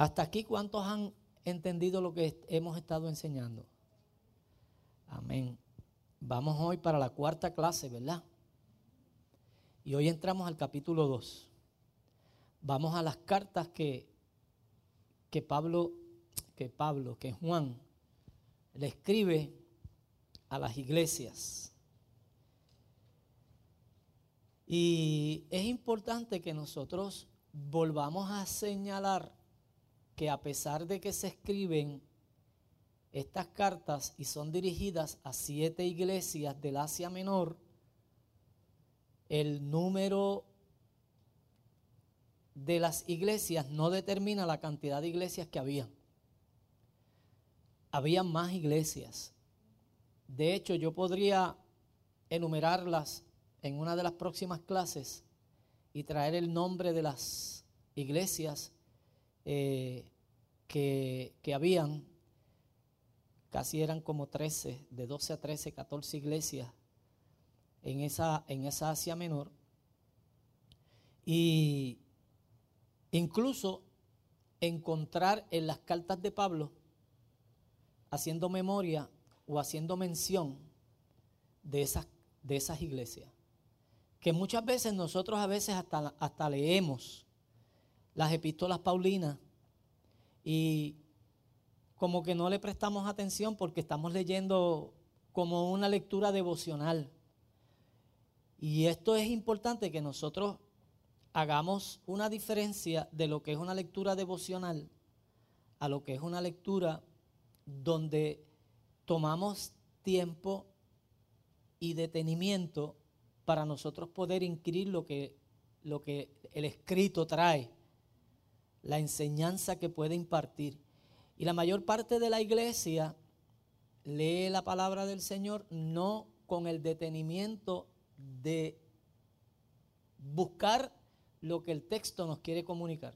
Hasta aquí, ¿cuántos han entendido lo que hemos estado enseñando? Amén. Vamos hoy para la cuarta clase, ¿verdad? Y hoy entramos al capítulo 2. Vamos a las cartas que, que Pablo, que Pablo, que Juan le escribe a las iglesias. Y es importante que nosotros volvamos a señalar que a pesar de que se escriben estas cartas y son dirigidas a siete iglesias del Asia Menor, el número de las iglesias no determina la cantidad de iglesias que había. Había más iglesias. De hecho, yo podría enumerarlas en una de las próximas clases y traer el nombre de las iglesias eh, que, que habían. Casi eran como 13, de 12 a 13, 14 iglesias en esa, en esa Asia Menor. Y incluso encontrar en las cartas de Pablo, haciendo memoria o haciendo mención de esas, de esas iglesias. Que muchas veces nosotros a veces hasta, hasta leemos las epístolas paulinas y como que no le prestamos atención porque estamos leyendo como una lectura devocional. Y esto es importante que nosotros hagamos una diferencia de lo que es una lectura devocional a lo que es una lectura donde tomamos tiempo y detenimiento para nosotros poder inquirir lo que, lo que el escrito trae, la enseñanza que puede impartir. Y la mayor parte de la iglesia lee la palabra del Señor no con el detenimiento de buscar lo que el texto nos quiere comunicar,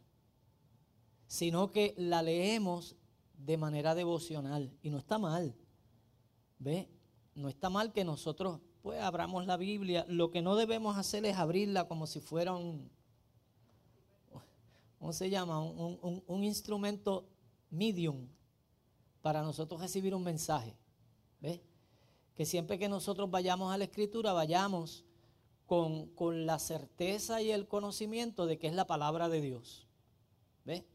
sino que la leemos de manera devocional. Y no está mal. ¿Ve? No está mal que nosotros pues abramos la Biblia. Lo que no debemos hacer es abrirla como si fuera un, ¿cómo se llama? Un, un instrumento medium para nosotros recibir un mensaje. ¿Ve? Que siempre que nosotros vayamos a la escritura, vayamos con, con, la certeza y el conocimiento de que es la palabra de Dios. ¿Ve?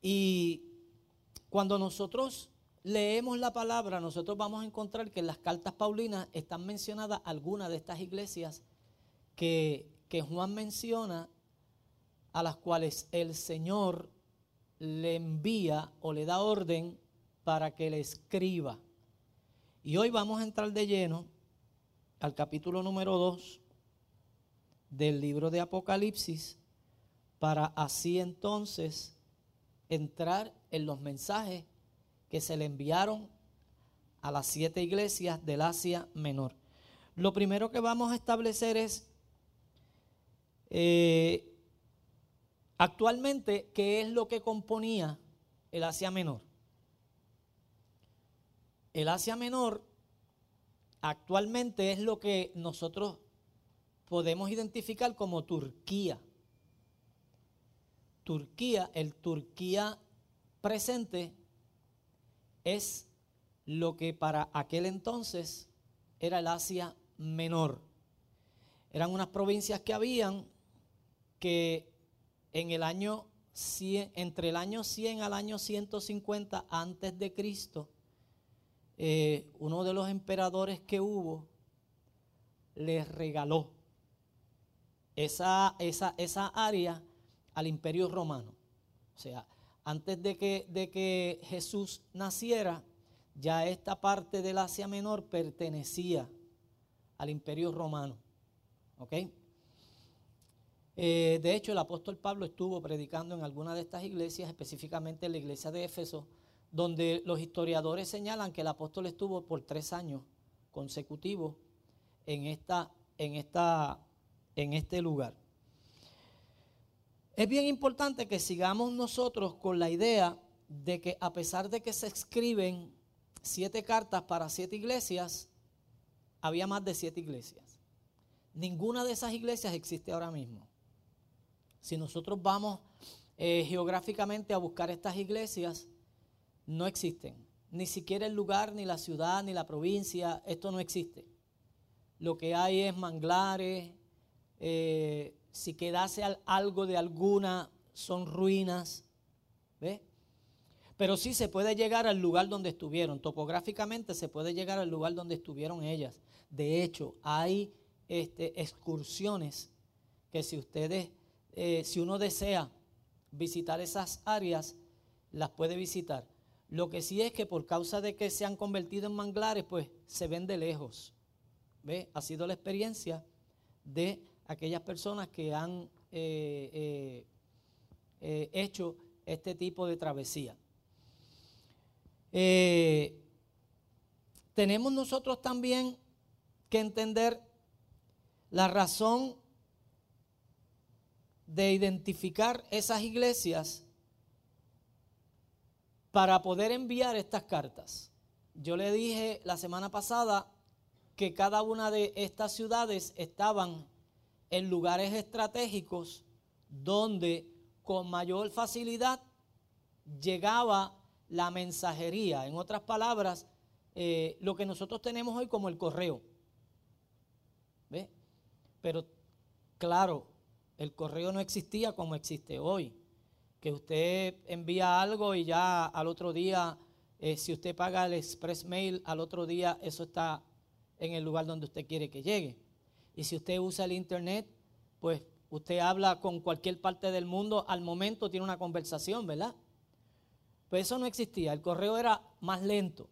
Y cuando nosotros leemos la palabra, nosotros vamos a encontrar que en las cartas paulinas están mencionadas algunas de estas iglesias que, que Juan menciona, a las cuales el Señor le envía o le da orden para que le escriba. Y hoy vamos a entrar de lleno al capítulo número 2 del libro de Apocalipsis para así entonces entrar en los mensajes que se le enviaron a las siete iglesias del Asia Menor. Lo primero que vamos a establecer es eh, actualmente qué es lo que componía el Asia Menor. El Asia Menor actualmente es lo que nosotros podemos identificar como Turquía. Turquía, el Turquía presente es lo que para aquel entonces era el Asia Menor. Eran unas provincias que habían que en el año 100, entre el año 100 al año 150 antes de Cristo, eh, uno de los emperadores que hubo les regaló esa, esa, esa área al imperio romano. O sea, antes de que, de que Jesús naciera, ya esta parte del Asia Menor pertenecía al imperio romano. ¿Ok? Eh, de hecho, el apóstol Pablo estuvo predicando en alguna de estas iglesias, específicamente en la iglesia de Éfeso, donde los historiadores señalan que el apóstol estuvo por tres años consecutivos en, esta, en, esta, en este lugar. Es bien importante que sigamos nosotros con la idea de que a pesar de que se escriben siete cartas para siete iglesias, había más de siete iglesias. Ninguna de esas iglesias existe ahora mismo. Si nosotros vamos eh, geográficamente a buscar estas iglesias, no existen. Ni siquiera el lugar, ni la ciudad, ni la provincia, esto no existe. Lo que hay es manglares, eh, si quedase algo de alguna, son ruinas. ¿Ve? Pero sí se puede llegar al lugar donde estuvieron. Topográficamente se puede llegar al lugar donde estuvieron ellas. De hecho, hay este, excursiones que si ustedes, eh, si uno desea visitar esas áreas, las puede visitar. Lo que sí es que por causa de que se han convertido en manglares, pues se ven de lejos. ¿Ve? Ha sido la experiencia de aquellas personas que han eh, eh, hecho este tipo de travesía. tenemos nosotros también que entender la razón de identificar esas iglesias para poder enviar estas cartas. Yo le dije la semana pasada que cada una de estas ciudades estaban en lugares estratégicos donde con mayor facilidad llegaba la mensajería. En otras palabras, eh, lo que nosotros tenemos hoy como el correo. ¿Ve? Pero claro, el correo no existía como existe hoy. Que usted envía algo y ya al otro día, eh, si usted paga el express mail, al otro día eso está en el lugar donde usted quiere que llegue. Y si usted usa el internet, pues usted habla con cualquier parte del mundo, al momento tiene una conversación, ¿verdad? Pues eso no existía, el correo era más lento.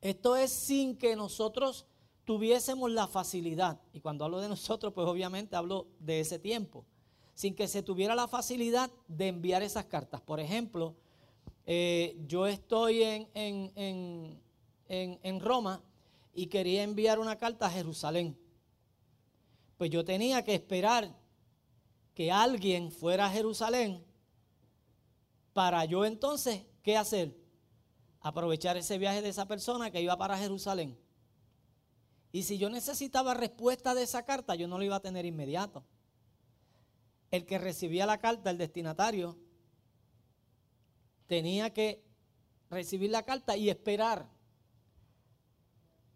Esto es sin que nosotros tuviésemos la facilidad, y cuando hablo de nosotros, pues obviamente hablo de ese tiempo, sin que se tuviera la facilidad de enviar esas cartas. Por ejemplo, eh, yo estoy en, en, en, Roma y quería enviar una carta a Jerusalén. Pues yo tenía que esperar que alguien fuera a Jerusalén para yo entonces, ¿qué hacer? Aprovechar ese viaje de esa persona que iba para Jerusalén y si yo necesitaba respuesta de esa carta, yo no lo iba a tener inmediato. El que recibía la carta, el destinatario, tenía que recibir la carta y esperar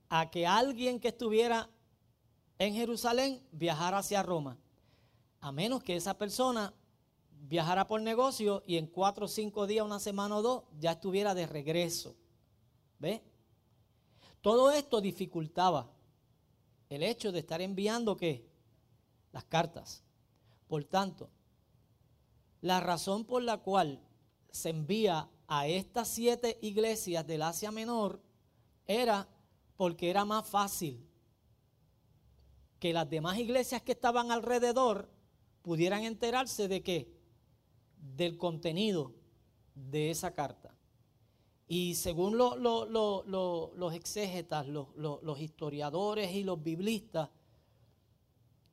a que alguien que estuviera en Jerusalén viajara hacia Roma. A menos que esa persona viajara por negocio y en cuatro o cinco días, una semana o dos, ya estuviera de regreso. ¿Ve? Todo esto dificultaba el hecho de estar enviando qué? Las cartas. Por tanto, la razón por la cual se envía a estas siete iglesias del Asia Menor era porque era más fácil que las demás iglesias que estaban alrededor pudieran enterarse de qué? Del contenido de esa carta. Y según los exégetas, los, historiadores y los biblistas,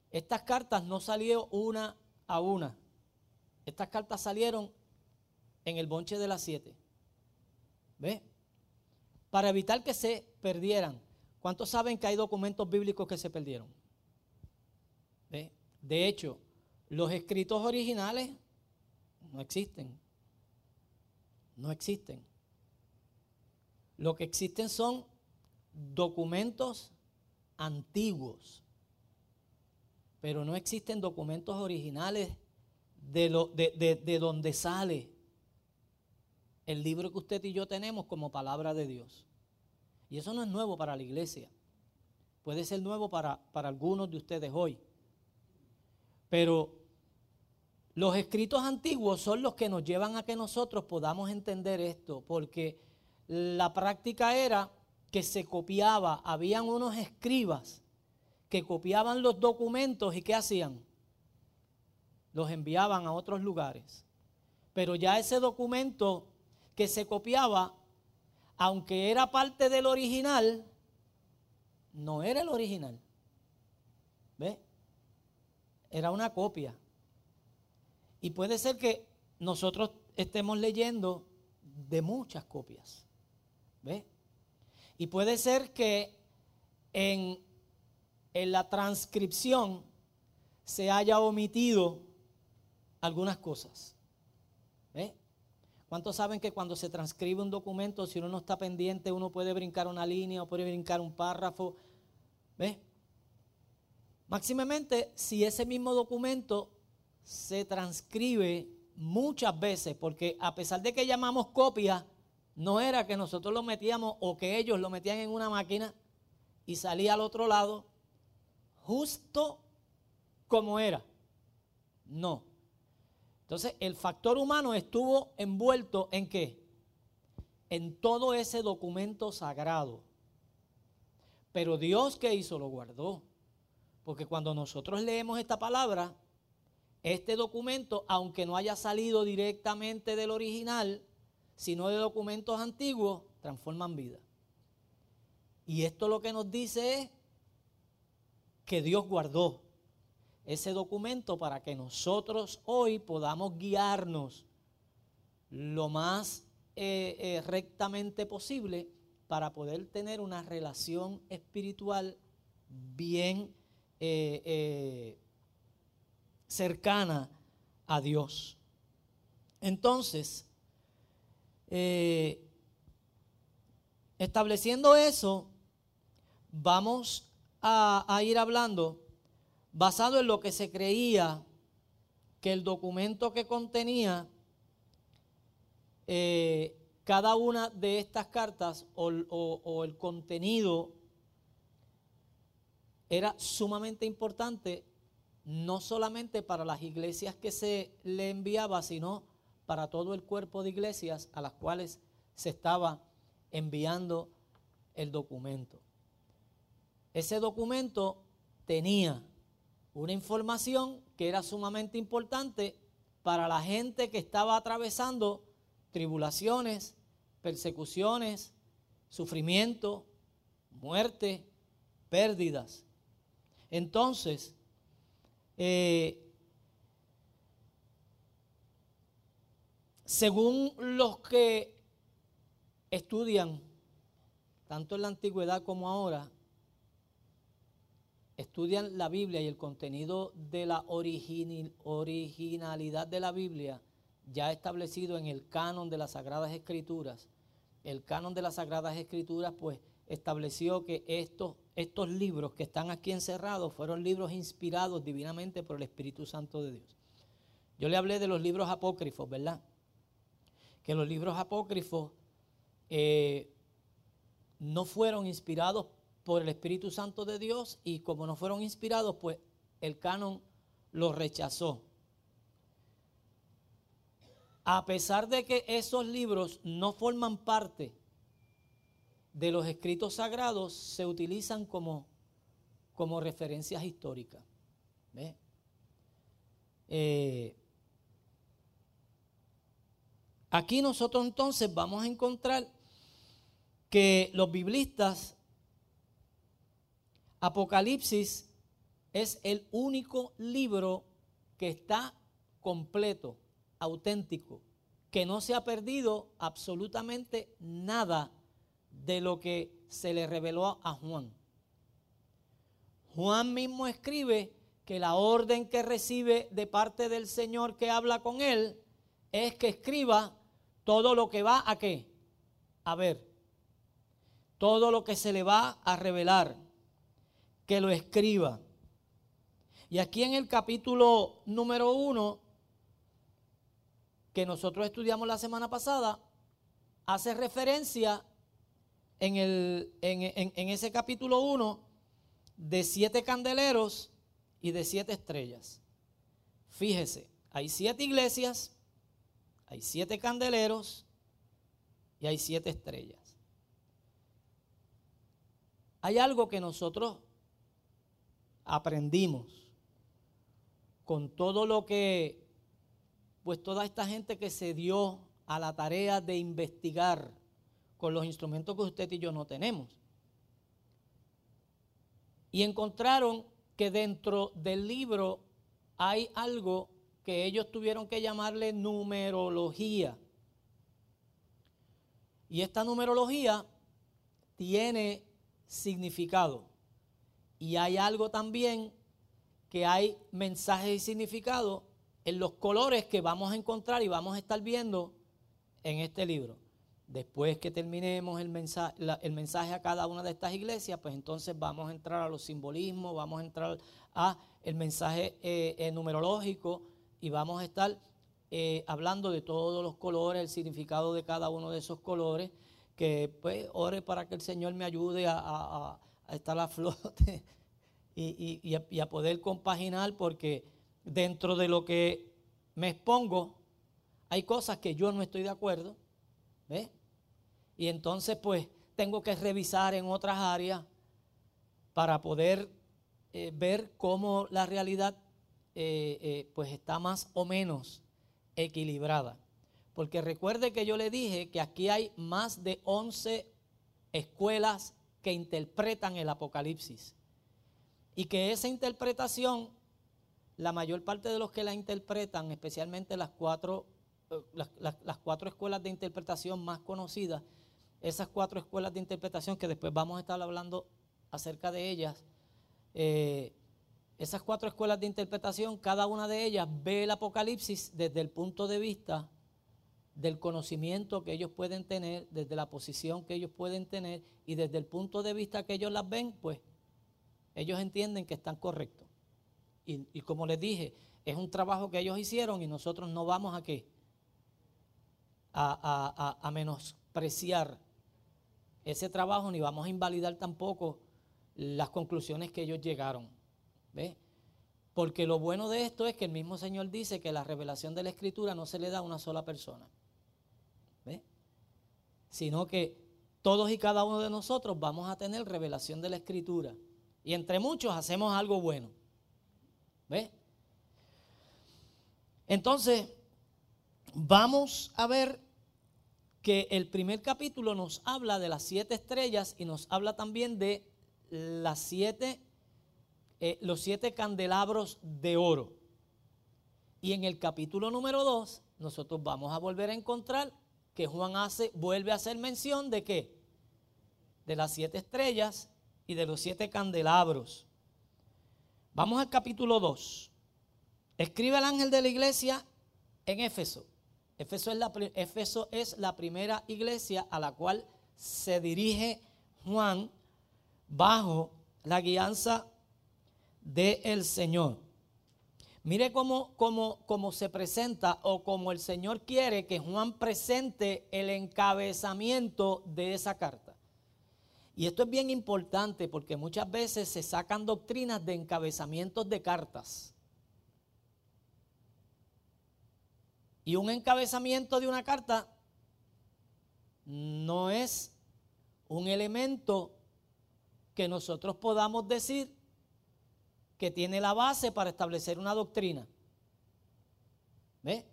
estas cartas no salieron una a una. Estas cartas salieron en el bonche de las siete. ¿Ve? Para evitar que se perdieran. ¿Cuántos saben que hay documentos bíblicos que se perdieron? ¿Ve? De hecho, los escritos originales no existen. No existen. Lo que existen son documentos antiguos, pero no existen documentos originales de, lo, de, donde sale el libro que usted y yo tenemos como palabra de Dios. Y eso no es nuevo para la iglesia. Puede ser nuevo para, para algunos de ustedes hoy. Pero los escritos antiguos son los que nos llevan a que nosotros podamos entender esto, porque la práctica era que se copiaba, habían unos escribas que copiaban los documentos y ¿qué hacían? Los enviaban a otros lugares. Pero ya ese documento que se copiaba, aunque era parte del original, no era el original. ¿Ve? Era una copia. Y puede ser que nosotros estemos leyendo de muchas copias. ¿Ve? Y puede ser que en, en la transcripción se haya omitido algunas cosas. ¿Eh? ¿Cuántos saben que cuando se transcribe un documento, si uno no está pendiente, uno puede brincar una línea o puede brincar un párrafo? ¿Ves? Máximamente, si ese mismo documento se transcribe muchas veces, porque a pesar de que llamamos copia, no era que nosotros lo metíamos o que ellos lo metían en una máquina y salía al otro lado, justo como era. No. Entonces, el factor humano estuvo envuelto en qué? En todo ese documento sagrado. Pero Dios que hizo lo guardó. Porque cuando nosotros leemos esta palabra, este documento, aunque no haya salido directamente del original, sino de documentos antiguos, transforman vida. Y esto lo que nos dice es que Dios guardó ese documento para que nosotros hoy podamos guiarnos lo más eh, eh, rectamente posible para poder tener una relación espiritual bien eh, cercana a Dios. Entonces, estableciendo eso, vamos a, ir hablando basado en lo que se creía que el documento que contenía eh, cada una de estas cartas o, el contenido era sumamente importante, no solamente para las iglesias que se le enviaba, sino para todo el cuerpo de iglesias a las cuales se estaba enviando el documento. Ese documento tenía una información que era sumamente importante para la gente que estaba atravesando tribulaciones, persecuciones, sufrimiento, muerte, pérdidas. Entonces, eh, según los que estudian, tanto en la antigüedad como ahora, estudian la Biblia y el contenido de la originalidad de la Biblia, ya establecido en el canon de las Sagradas Escrituras, el canon de las Sagradas Escrituras, pues estableció que estos, estos libros que están aquí encerrados fueron libros inspirados divinamente por el Espíritu Santo de Dios. Yo le hablé de los libros apócrifos, ¿verdad? Que los libros apócrifos eh, no fueron inspirados por el Espíritu Santo de Dios y como no fueron inspirados, pues el canon los rechazó. A pesar de que esos libros no forman parte de los escritos sagrados, se utilizan como, como referencias históricas. Eh, aquí nosotros entonces vamos a encontrar que los biblistas Apocalipsis es el único libro que está completo, auténtico, que no se ha perdido absolutamente nada de lo que se le reveló a Juan. Juan mismo escribe que la orden que recibe de parte del Señor que habla con él es que escriba todo lo que va a qué? A ver. Todo lo que se le va a revelar que lo escriba. Y aquí en el capítulo número uno, que nosotros estudiamos la semana pasada, hace referencia en, el, en, ese capítulo uno de siete candeleros y de siete estrellas. Fíjese, hay siete iglesias, hay siete candeleros y hay siete estrellas. Hay algo que nosotros aprendimos con todo lo que, pues toda esta gente que se dio a la tarea de investigar con los instrumentos que usted y yo no tenemos. Y encontraron que dentro del libro hay algo que ellos tuvieron que llamarle numerología. Y esta numerología tiene significado. Y hay algo también que hay mensajes y significados en los colores que vamos a encontrar y vamos a estar viendo en este libro. Después que terminemos el mensaje, el mensaje a cada una de estas iglesias, pues entonces vamos a entrar a los simbolismos, vamos a entrar a el mensaje eh, eh, numerológico y vamos a estar eh, hablando de todos los colores, el significado de cada uno de esos colores, que pues ore para que el Señor me ayude a, estar a flote y, a, y a poder compaginar, porque dentro de lo que me expongo, hay cosas que yo no estoy de acuerdo, ¿ves? Y entonces pues tengo que revisar en otras áreas para poder eh, ver cómo la realidad eh, eh, pues está más o menos equilibrada. Porque recuerde que yo le dije que aquí hay más de 11 escuelas que interpretan el Apocalipsis. Y que esa interpretación, la mayor parte de los que la interpretan, especialmente las cuatro, las cuatro escuelas de interpretación más conocidas, esas cuatro escuelas de interpretación que después vamos a estar hablando acerca de ellas, eh, esas cuatro escuelas de interpretación, cada una de ellas ve el Apocalipsis desde el punto de vista del conocimiento que ellos pueden tener, desde la posición que ellos pueden tener y desde el punto de vista que ellos las ven, pues ellos entienden que están correctos. Y, como les dije, es un trabajo que ellos hicieron y nosotros no vamos a? A, a, a menospreciar ese trabajo ni vamos a invalidar tampoco las conclusiones que ellos llegaron. ¿Ve? Porque lo bueno de esto es que el mismo Señor dice que la revelación de la Escritura no se le da a una sola persona. ¿Ve? Sino que todos y cada uno de nosotros vamos a tener revelación de la Escritura. Y entre muchos hacemos algo bueno. ¿Ve? Entonces, vamos a ver que el primer capítulo nos habla de las siete estrellas y nos habla también de las siete, eh, los siete candelabros de oro. Y en el capítulo número dos, nosotros vamos a volver a encontrar que Juan hace, vuelve a hacer mención de qué? De las siete estrellas y de los siete candelabros. Vamos al capítulo 2. Escribe el ángel de la iglesia en Éfeso. Éfeso es, la, es la primera iglesia a la cual se dirige Juan bajo la guianza del Señor. Mire cómo, cómo, cómo, se presenta o cómo el Señor quiere que Juan presente el encabezamiento de esa carta. Y esto es bien importante porque muchas veces se sacan doctrinas de encabezamientos de cartas. Y un encabezamiento de una carta no es un elemento que nosotros podamos decir que tiene la base para establecer una doctrina. ¿Ve?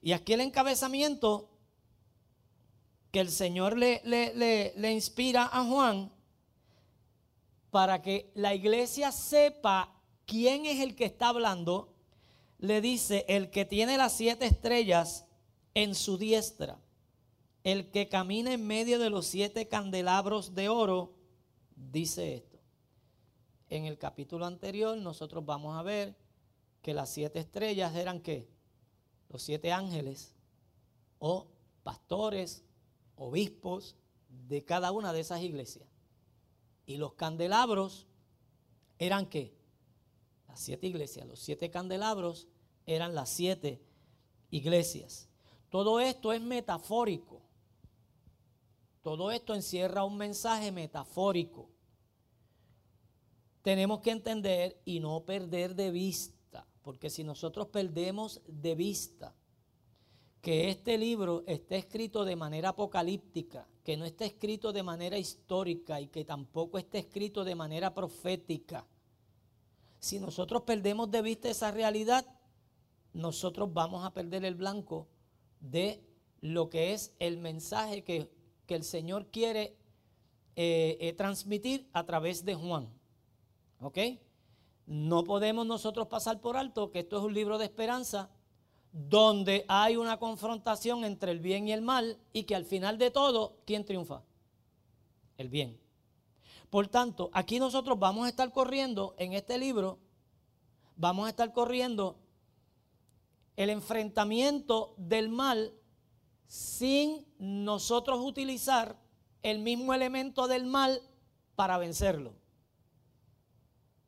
Y aquí el encabezamiento que el Señor le, le, le, inspira a Juan para que la iglesia sepa quién es el que está hablando le dice, el que tiene las siete estrellas en su diestra, el que camina en medio de los siete candelabros de oro, dice esto. En el capítulo anterior nosotros vamos a ver que las siete estrellas eran qué? Los siete ángeles o pastores, obispos de cada una de esas iglesias. Y los candelabros eran qué? Las siete iglesias, los siete candelabros eran las siete iglesias. Todo esto es metafórico. Todo esto encierra un mensaje metafórico. Tenemos que entender y no perder de vista, porque si nosotros perdemos de vista que este libro está escrito de manera apocalíptica, que no está escrito de manera histórica y que tampoco está escrito de manera profética, si nosotros perdemos de vista esa realidad, nosotros vamos a perder el blanco de lo que es el mensaje que, el Señor quiere eh, eh, transmitir a través de Juan. ¿Ok? No podemos nosotros pasar por alto que esto es un libro de esperanza donde hay una confrontación entre el bien y el mal y que al final de todo, ¿quién triunfa? El bien. Por tanto, aquí nosotros vamos a estar corriendo en este libro, vamos a estar corriendo el enfrentamiento del mal sin nosotros utilizar el mismo elemento del mal para vencerlo.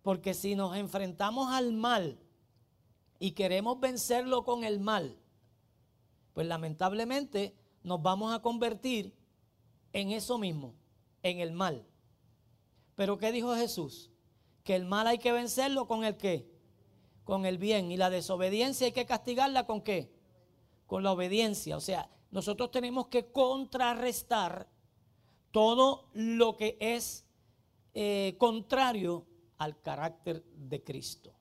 Porque si nos enfrentamos al mal y queremos vencerlo con el mal, pues lamentablemente nos vamos a convertir en eso mismo, en el mal. Pero ¿qué dijo Jesús? Que el mal hay que vencerlo con el qué? Con el bien. Y la desobediencia hay que castigarla con qué? Con la obediencia. O sea, nosotros tenemos que contrarrestar todo lo que es eh, contrario al carácter de Cristo.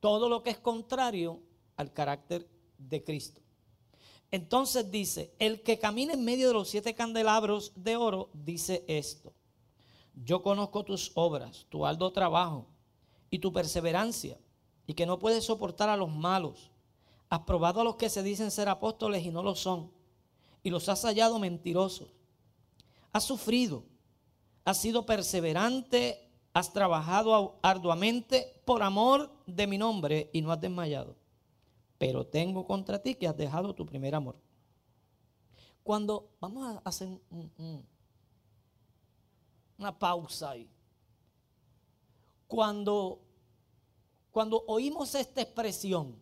Todo lo que es contrario al carácter de Cristo. Entonces dice, el que camina en medio de los siete candelabros de oro dice esto. Yo conozco tus obras, tu alto trabajo y tu perseverancia, y que no puedes soportar a los malos Has probado a los que se dicen ser apóstoles y no lo son. Y los has hallado mentirosos. Has sufrido. Has sido perseverante. Has trabajado arduamente por amor de mi nombre y no has desmayado. Pero tengo contra ti que has dejado tu primer amor. Cuando vamos a hacer una pausa ahí. Cuando, cuando oímos esta expresión,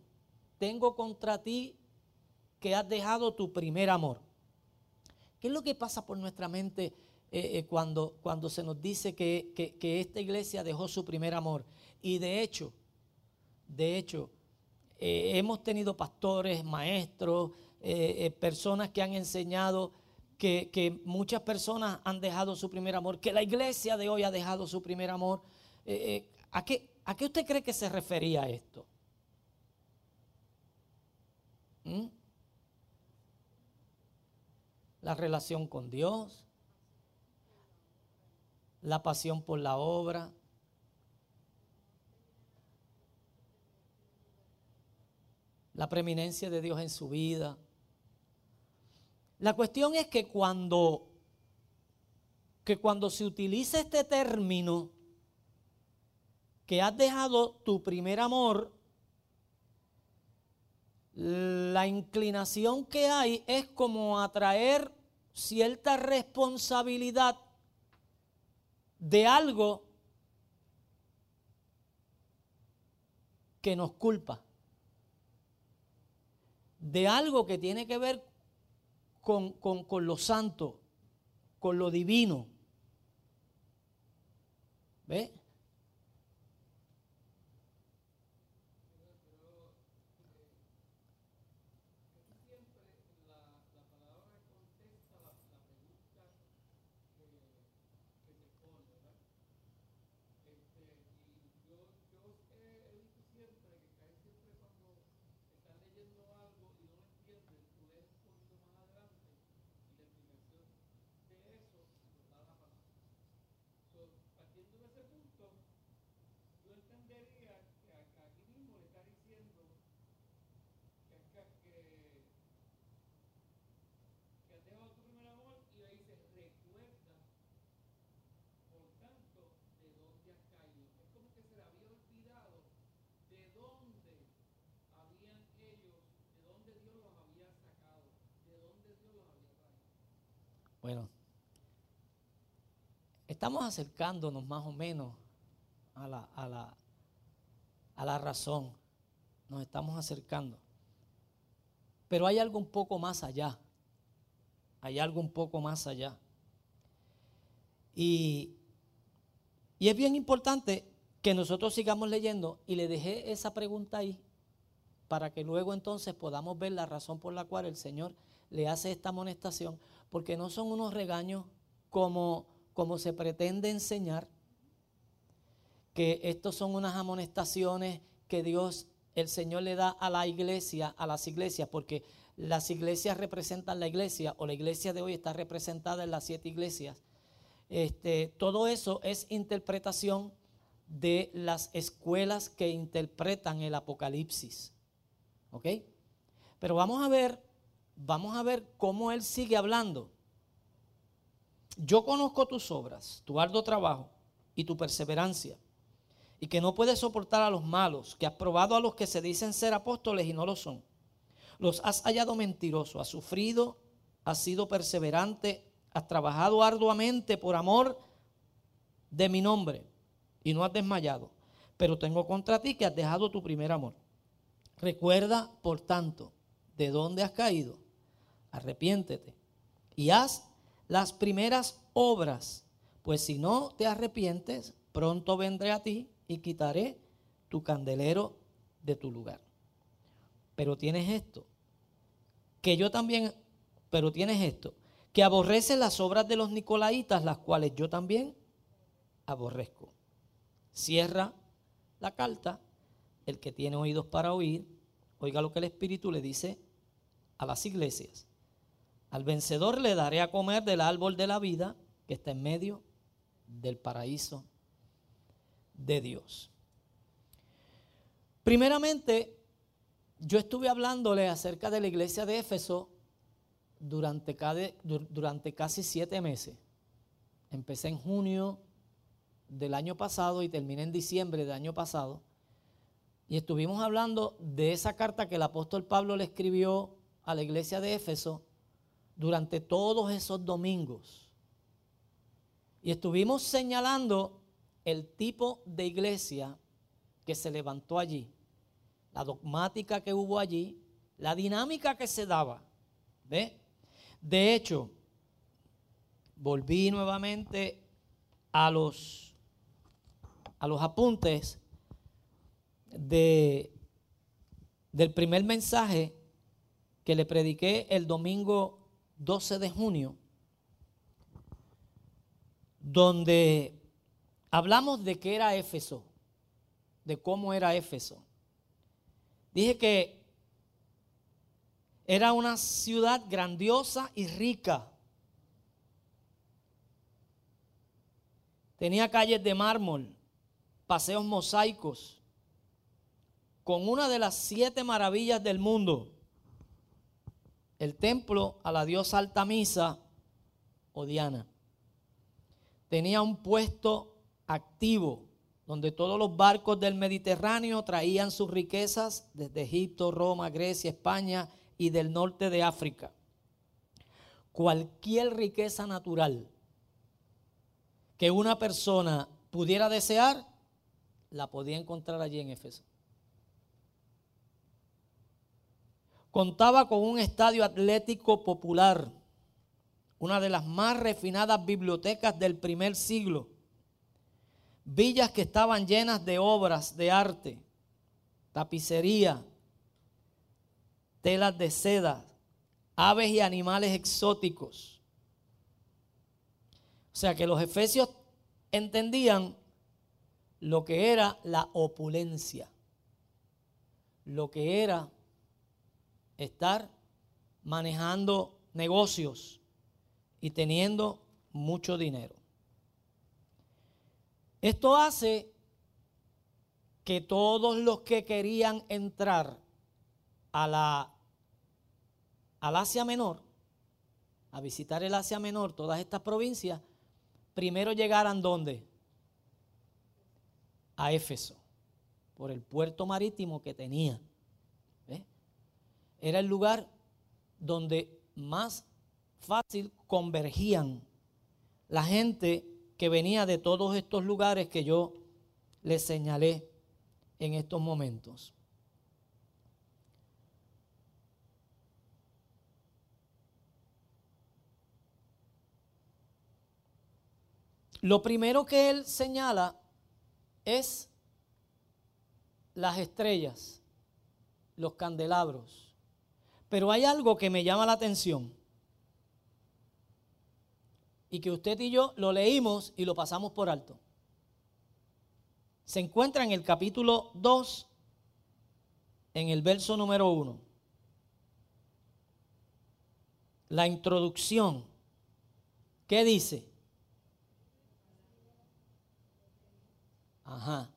tengo contra ti que has dejado tu primer amor. ¿Qué es lo que pasa por nuestra mente eh, eh, cuando, cuando se nos dice que, esta iglesia dejó su primer amor? Y de hecho, de hecho, eh, hemos tenido pastores, maestros, personas que han enseñado que, que, muchas personas han dejado su primer amor, que la iglesia de hoy ha dejado su primer amor. ¿a, qué, ¿A qué usted cree que se refería esto? ¿Mm? La relación con Dios, la pasión por la obra. La preeminencia de Dios en su vida. La cuestión es que cuando que cuando se utiliza este término que has dejado tu primer amor, la inclinación que hay es como atraer cierta responsabilidad de algo que nos culpa, de algo que tiene que ver con, con lo santo, con lo divino. ¿Ve? Bueno, estamos acercándonos más o menos a la, a la, a la razón. Nos estamos acercando. Pero hay algo un poco más allá. Hay algo un poco más allá. Y, y es bien importante que nosotros sigamos leyendo y le dejé esa pregunta ahí para que luego entonces podamos ver la razón por la cual el Señor le hace esta amonestación porque no son unos regaños como, como se pretende enseñar, que estos son unas amonestaciones que Dios, el Señor le da a la iglesia, a las iglesias, porque las iglesias representan la iglesia, o la iglesia de hoy está representada en las siete iglesias. Este, todo eso es interpretación de las escuelas que interpretan el Apocalipsis. ¿Ok? Pero vamos a ver vamos a ver cómo él sigue hablando. Yo conozco tus obras, tu arduo trabajo y tu perseverancia, y que no puedes soportar a los malos, que has probado a los que se dicen ser apóstoles y no lo son. Los has hallado mentirosos, has sufrido, has sido perseverante, has trabajado arduamente por amor de mi nombre y no has desmayado. Pero tengo contra ti que has dejado tu primer amor. Recuerda, por tanto, de dónde has caído. Arrepiéntete y haz las primeras obras, pues si no te arrepientes, pronto vendré a ti y quitaré tu candelero de tu lugar. Pero tienes esto, que yo también, pero tienes esto, que aborreces las obras de los nicolaitas, las cuales yo también aborrezco. Cierra la carta, el que tiene oídos para oír, oiga lo que el Espíritu le dice a las iglesias. Al vencedor le daré a comer del árbol de la vida que está en medio del paraíso de Dios. Primeramente, yo estuve hablándole acerca de la iglesia de Éfeso durante, casi siete meses. Empecé en junio del año pasado y terminé en diciembre del año pasado. Y estuvimos hablando de esa carta que el apóstol Pablo le escribió a la iglesia de Éfeso durante todos esos domingos. Y estuvimos señalando el tipo de iglesia que se levantó allí, la dogmática que hubo allí, la dinámica que se daba. ¿Ve? De hecho, volví nuevamente a los, a los apuntes de, del primer mensaje que le prediqué el domingo 12 de junio, donde hablamos de qué era Éfeso, de cómo era Éfeso. Dije que era una ciudad grandiosa y rica. Tenía calles de mármol, paseos mosaicos, con una de las siete maravillas del mundo, el templo a la diosa Altamisa o Diana. Tenía un puesto activo donde todos los barcos del Mediterráneo traían sus riquezas desde Egipto, Roma, Grecia, España y del norte de África. Cualquier riqueza natural que una persona pudiera desear, la podía encontrar allí en Éfeso. Contaba con un estadio atlético popular, una de las más refinadas bibliotecas del primer siglo, villas que estaban llenas de obras de arte, tapicería, telas de seda, aves y animales exóticos. O sea que los efesios entendían lo que era la opulencia, lo que era estar manejando negocios y teniendo mucho dinero. Esto hace que todos los que querían entrar a la, al Asia Menor, a visitar el Asia Menor, todas estas provincias, primero llegaran donde? A Éfeso, por el puerto marítimo que tenía era el lugar donde más fácil convergían la gente que venía de todos estos lugares que yo les señalé en estos momentos. Lo primero que él señala es las estrellas, los candelabros. Pero hay algo que me llama la atención y que usted y yo lo leímos y lo pasamos por alto. Se encuentra en el capítulo 2, en el verso número 1. La introducción. ¿Qué dice? Ajá.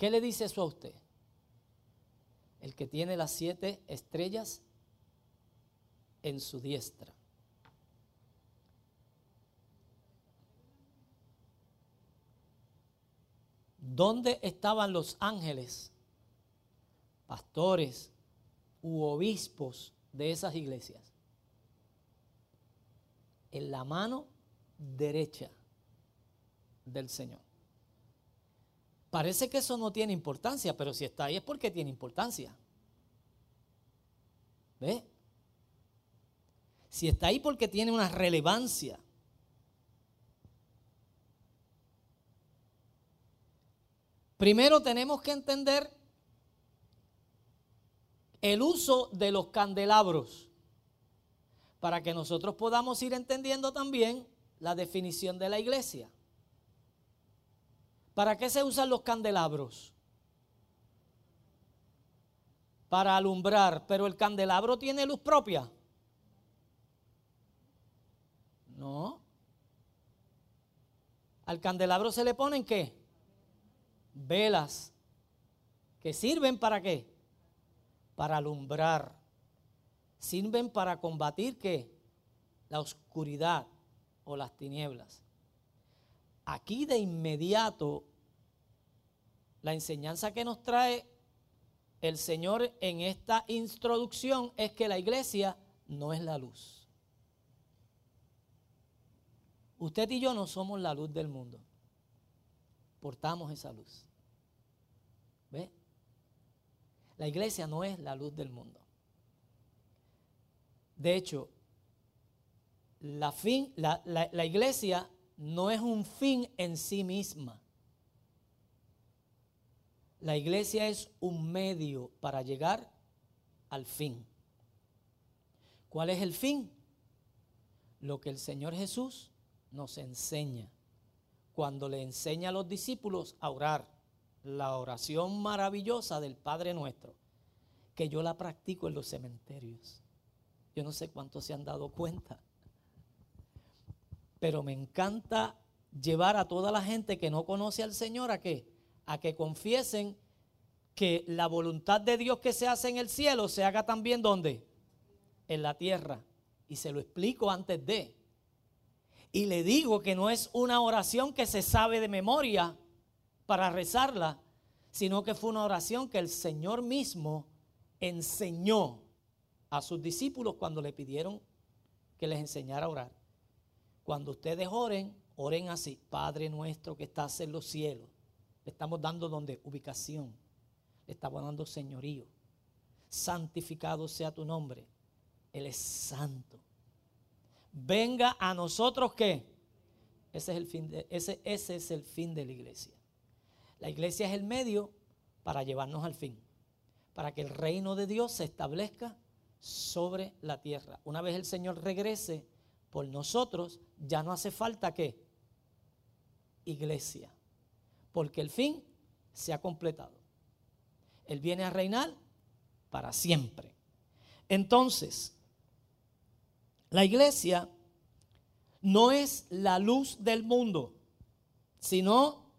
¿Qué le dice eso a usted? El que tiene las siete estrellas en su diestra. ¿Dónde estaban los ángeles, pastores u obispos de esas iglesias? En la mano derecha del Señor. Parece que eso no tiene importancia, pero si está ahí es porque tiene importancia. ¿Ve? Si está ahí porque tiene una relevancia. Primero tenemos que entender el uso de los candelabros para que nosotros podamos ir entendiendo también la definición de la iglesia. ¿Para qué se usan los candelabros? Para alumbrar, pero el candelabro tiene luz propia. No. Al candelabro se le ponen qué? Velas. ¿Que sirven para qué? Para alumbrar. Sirven para combatir qué? La oscuridad o las tinieblas. Aquí de inmediato la enseñanza que nos trae el Señor en esta introducción es que la iglesia no es la luz. Usted y yo no somos la luz del mundo. Portamos esa luz. ¿Ve? La iglesia no es la luz del mundo. De hecho, la, fin, la, la iglesia no es un fin en sí misma. La iglesia es un medio para llegar al fin. ¿Cuál es el fin? Lo que el Señor Jesús nos enseña. Cuando le enseña a los discípulos a orar, la oración maravillosa del Padre nuestro, que yo la practico en los cementerios. Yo no sé cuántos se han dado cuenta, pero me encanta llevar a toda la gente que no conoce al Señor a qué? a que confiesen que la voluntad de Dios que se hace en el cielo se haga también donde? En la tierra. Y se lo explico antes de. Y le digo que no es una oración que se sabe de memoria para rezarla, sino que fue una oración que el Señor mismo enseñó a sus discípulos cuando le pidieron que les enseñara a orar. Cuando ustedes oren, oren así, Padre nuestro que estás en los cielos le estamos dando donde ubicación. Le estamos dando señorío. Santificado sea tu nombre. Él es santo. Venga a nosotros que ese es el fin de, ese, ese es el fin de la iglesia. La iglesia es el medio para llevarnos al fin, para que el reino de Dios se establezca sobre la tierra. Una vez el Señor regrese por nosotros, ya no hace falta que iglesia porque el fin se ha completado. Él viene a reinar para siempre. Entonces, la iglesia no es la luz del mundo, sino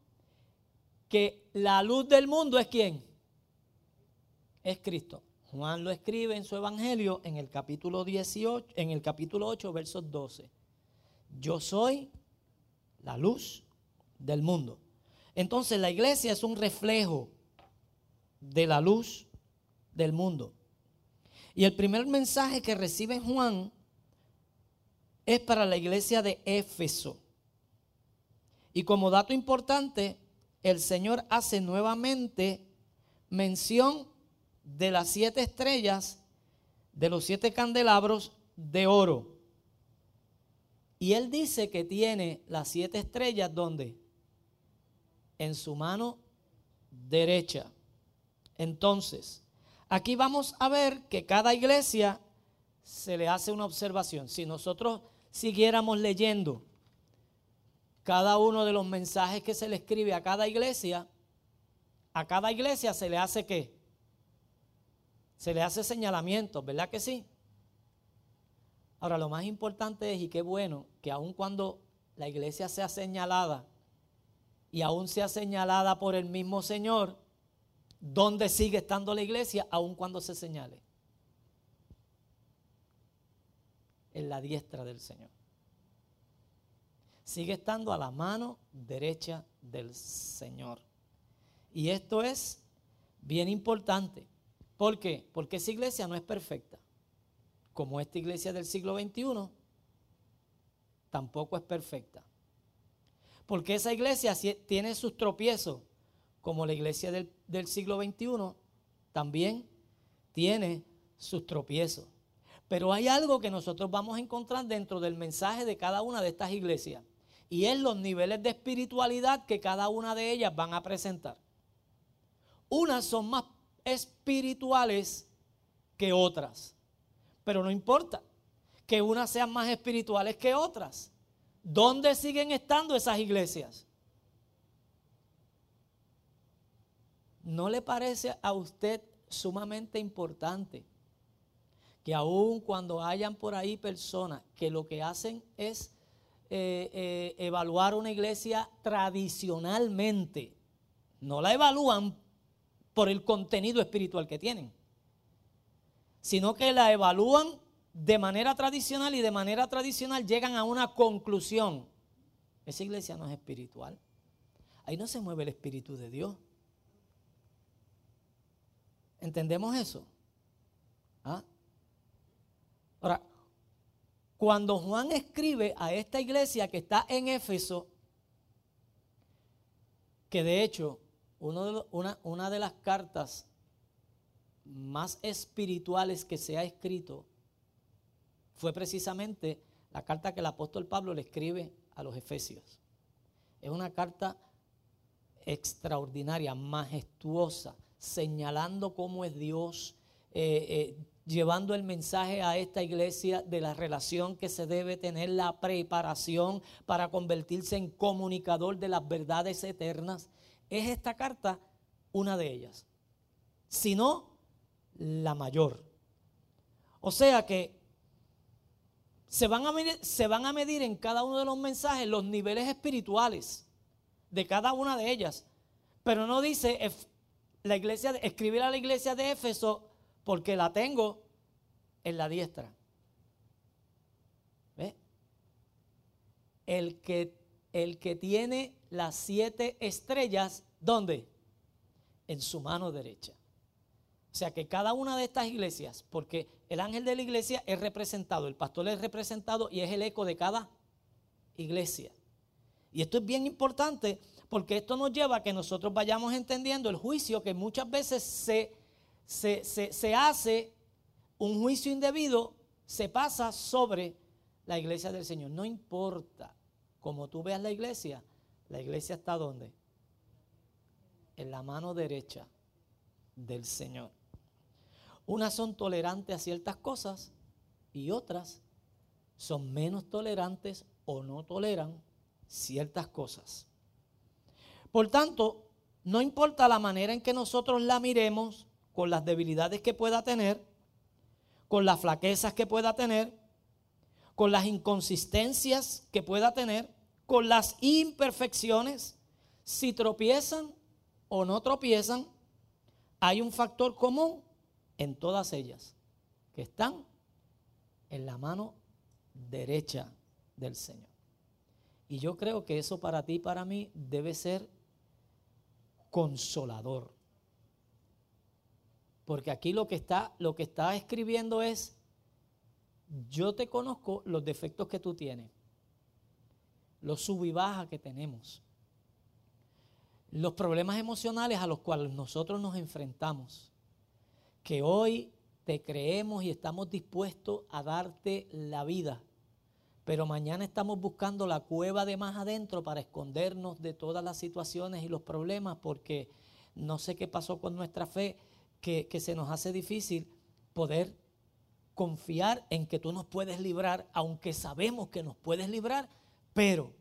que la luz del mundo es quién? Es Cristo. Juan lo escribe en su evangelio en el capítulo 18, en el capítulo 8, versos 12. Yo soy la luz del mundo. Entonces la iglesia es un reflejo de la luz del mundo. Y el primer mensaje que recibe Juan es para la iglesia de Éfeso. Y como dato importante, el Señor hace nuevamente mención de las siete estrellas, de los siete candelabros de oro. Y él dice que tiene las siete estrellas donde? en su mano derecha. Entonces, aquí vamos a ver que cada iglesia se le hace una observación. Si nosotros siguiéramos leyendo cada uno de los mensajes que se le escribe a cada iglesia, a cada iglesia se le hace qué? Se le hace señalamientos, ¿verdad que sí? Ahora, lo más importante es, y qué bueno, que aun cuando la iglesia sea señalada y aún sea señalada por el mismo Señor, ¿dónde sigue estando la iglesia aun cuando se señale? en la diestra del Señor. Sigue estando a la mano derecha del Señor. Y esto es bien importante. ¿Por qué? Porque esa iglesia no es perfecta. Como esta iglesia del siglo XXI, tampoco es perfecta. Porque esa iglesia tiene sus tropiezos, como la iglesia del, del siglo XXI, también tiene sus tropiezos. Pero hay algo que nosotros vamos a encontrar dentro del mensaje de cada una de estas iglesias. Y es los niveles de espiritualidad que cada una de ellas van a presentar. Unas son más espirituales que otras. Pero no importa que unas sean más espirituales que otras. ¿Dónde siguen estando esas iglesias? ¿No le parece a usted sumamente importante que aun cuando hayan por ahí personas que lo que hacen es eh, eh, evaluar una iglesia tradicionalmente, no la evalúan por el contenido espiritual que tienen, sino que la evalúan de manera tradicional y de manera tradicional llegan a una conclusión. Esa iglesia no es espiritual. Ahí no se mueve el Espíritu de Dios. ¿Entendemos eso? ¿Ah? Ahora, cuando Juan escribe a esta iglesia que está en Éfeso, que de hecho una, de las cartas más espirituales que se ha escrito fue precisamente la carta que el apóstol Pablo le escribe a los Efesios. Es una carta extraordinaria, majestuosa, señalando cómo es Dios, eh, eh, llevando el mensaje a esta iglesia de la relación que se debe tener, la preparación para convertirse en comunicador de las verdades eternas. Es esta carta una de ellas, si no la mayor. O sea que se van, a medir, se van a medir en cada uno de los mensajes los niveles espirituales de cada una de ellas. Pero no dice la iglesia, escribir a la iglesia de Éfeso porque la tengo en la diestra. ¿Ve? El que, el que tiene las siete estrellas, ¿dónde? En su mano derecha. O sea que cada una de estas iglesias, porque el ángel de la iglesia es representado, el pastor es representado y es el eco de cada iglesia. Y esto es bien importante porque esto nos lleva a que nosotros vayamos entendiendo el juicio que muchas veces se, se, hace, un juicio indebido se pasa sobre la iglesia del Señor. No importa como tú veas la iglesia, la iglesia está donde? En la mano derecha del Señor. Unas son tolerantes a ciertas cosas y otras son menos tolerantes o no toleran ciertas cosas. Por tanto, no importa la manera en que nosotros la miremos, con las debilidades que pueda tener, con las flaquezas que pueda tener, con las inconsistencias que pueda tener, con las imperfecciones, si tropiezan o no tropiezan, hay un factor común en todas ellas, que están en la mano derecha del Señor. Y yo creo que eso para ti y para mí debe ser consolador. Porque aquí lo que está, lo que está escribiendo es, yo te conozco los defectos que tú tienes, los sub y baja que tenemos, los problemas emocionales a los cuales nosotros nos enfrentamos, que hoy te creemos y estamos dispuestos a darte la vida pero mañana estamos buscando la cueva de más adentro para escondernos de todas las situaciones y los problemas porque no sé qué pasó con nuestra fe, que, se nos hace difícil poder confiar en que tú nos puedes librar, aunque sabemos que nos puedes librar, pero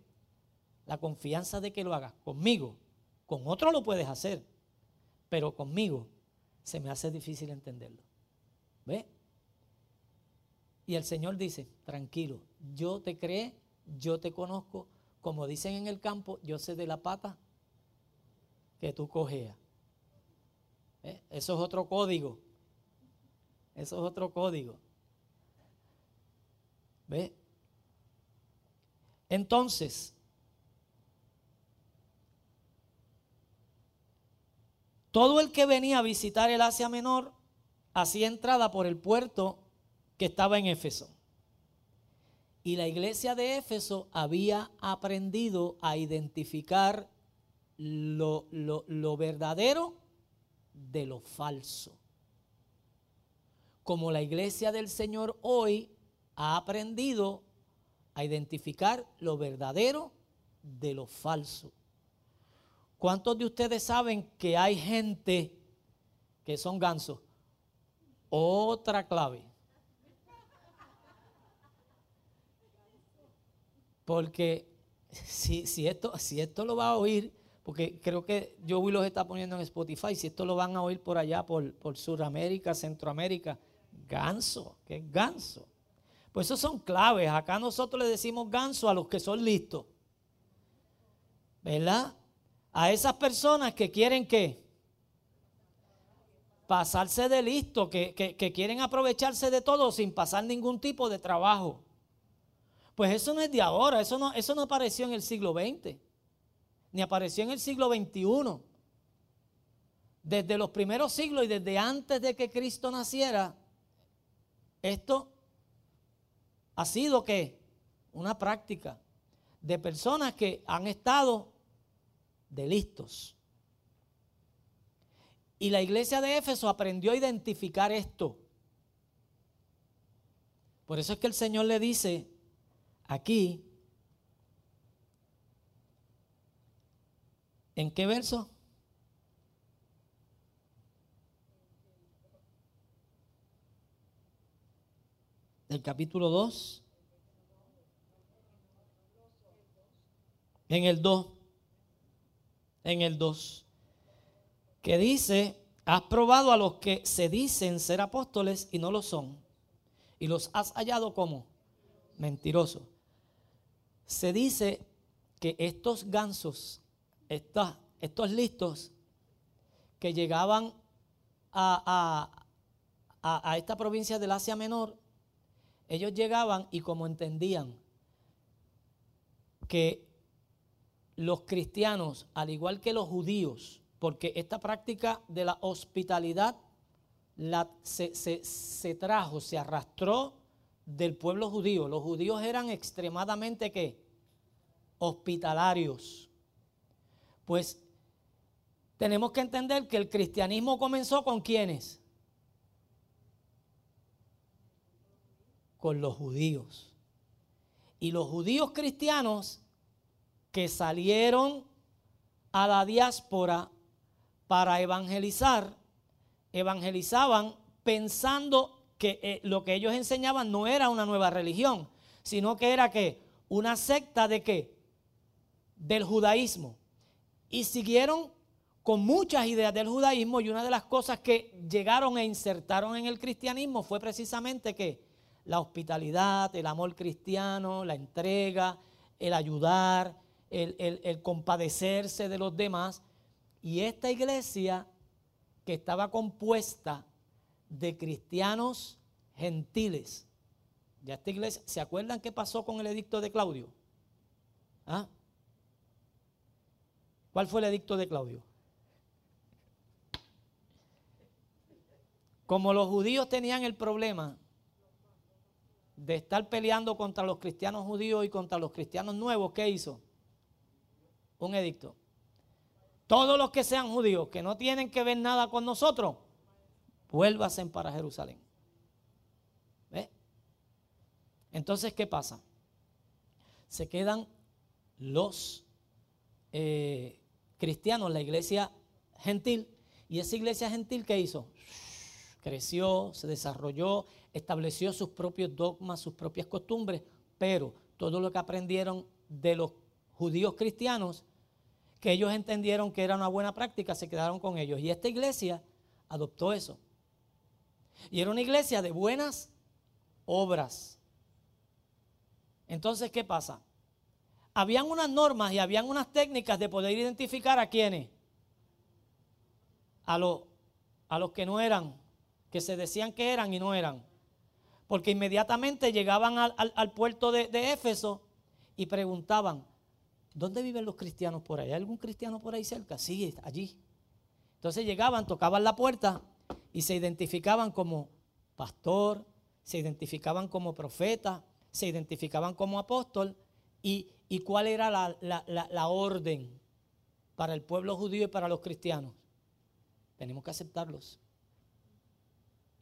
la confianza de que lo hagas conmigo, con otro lo puedes hacer, pero conmigo se me hace difícil entenderlo. ¿Ve? Y el Señor dice, tranquilo, yo te creé, yo te conozco, como dicen en el campo, yo sé de la pata que tú cojeas. Eso es otro código. Eso es otro código. ¿Ve? Entonces, todo el que venía a visitar el Asia Menor hacía entrada por el puerto que estaba en Éfeso. Y la iglesia de Éfeso había aprendido a identificar lo, lo, verdadero de lo falso. Como la iglesia del Señor hoy ha aprendido a identificar lo verdadero de lo falso. ¿Cuántos de ustedes saben que hay gente que son gansos? Otra clave. Porque si, si, esto, si esto lo va a oír, porque creo que yo los está poniendo en Spotify, si esto lo van a oír por allá, por, por Sudamérica, Centroamérica, ganso, ¿qué ganso? Pues esos son claves. Acá nosotros le decimos ganso a los que son listos. ¿Verdad? A esas personas que quieren que pasarse de listo, que, que quieren aprovecharse de todo sin pasar ningún tipo de trabajo. Pues eso no es de ahora, eso no, eso no apareció en el siglo XX, ni apareció en el siglo XXI. Desde los primeros siglos y desde antes de que Cristo naciera, esto ha sido que una práctica de personas que han estado de listos. Y la iglesia de Éfeso aprendió a identificar esto. Por eso es que el Señor le dice Aquí, ¿en qué verso? Del capítulo 2. En el 2. En el 2. Que dice, has probado a los que se dicen ser apóstoles y no lo son. Y los has hallado como mentirosos se dice que estos gansos, estos, listos que llegaban a, a, esta provincia del Asia Menor, ellos llegaban y como entendían que los cristianos, al igual que los judíos, porque esta práctica de la hospitalidad la, se, se, trajo, se arrastró del pueblo judío. Los judíos eran extremadamente ¿qué? hospitalarios. Pues tenemos que entender que el cristianismo comenzó con quienes? Con los judíos. Y los judíos cristianos que salieron a la diáspora para evangelizar, evangelizaban pensando que eh, lo que ellos enseñaban no era una nueva religión, sino que era que una secta de qué? Del judaísmo. Y siguieron con muchas ideas del judaísmo y una de las cosas que llegaron e insertaron en el cristianismo fue precisamente que la hospitalidad, el amor cristiano, la entrega, el ayudar, el, el compadecerse de los demás. Y esta iglesia que estaba compuesta de cristianos gentiles. Ya esta iglesia, ¿se acuerdan qué pasó con el edicto de Claudio? ¿Ah? ¿Cuál fue el edicto de Claudio? Como los judíos tenían el problema de estar peleando contra los cristianos judíos y contra los cristianos nuevos, ¿qué hizo? Un edicto. Todos los que sean judíos, que no tienen que ver nada con nosotros, vuélvasen para Jerusalén. ¿Ve? Entonces, ¿qué pasa? Se quedan los eh, cristianos, la iglesia gentil, y esa iglesia gentil, ¿qué hizo? Creció, se desarrolló, estableció sus propios dogmas, sus propias costumbres, pero todo lo que aprendieron de los judíos cristianos, que ellos entendieron que era una buena práctica, se quedaron con ellos. Y esta iglesia adoptó eso. Y era una iglesia de buenas obras. Entonces, ¿qué pasa? Habían unas normas y habían unas técnicas de poder identificar a quienes. A, a los que no eran, que se decían que eran y no eran. Porque inmediatamente llegaban al, puerto de, Éfeso y preguntaban, ¿dónde viven los cristianos por ahí? ¿Hay algún cristiano por ahí cerca? Sí, allí. Entonces llegaban, tocaban la puerta y se identificaban como pastor, se identificaban como profeta, se identificaban como apóstol y, cuál era la orden para el pueblo judío y para los cristianos. Tenemos que aceptarlos.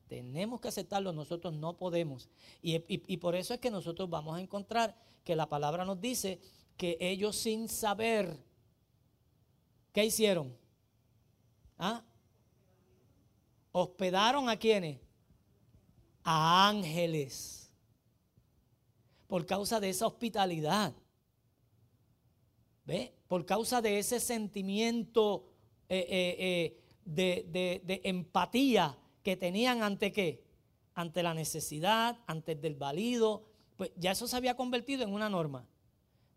Tenemos que aceptarlos, nosotros no podemos. Y, por eso es que nosotros vamos a encontrar que la palabra nos dice que ellos sin saber, ¿qué hicieron? ¿Ah? Hospedaron a quienes? A ángeles. Por causa de esa hospitalidad. ¿Ve? Por causa de ese sentimiento eh, eh, eh, de, de empatía que tenían ante qué? Ante la necesidad, ante el desvalido. Pues ya eso se había convertido en una norma.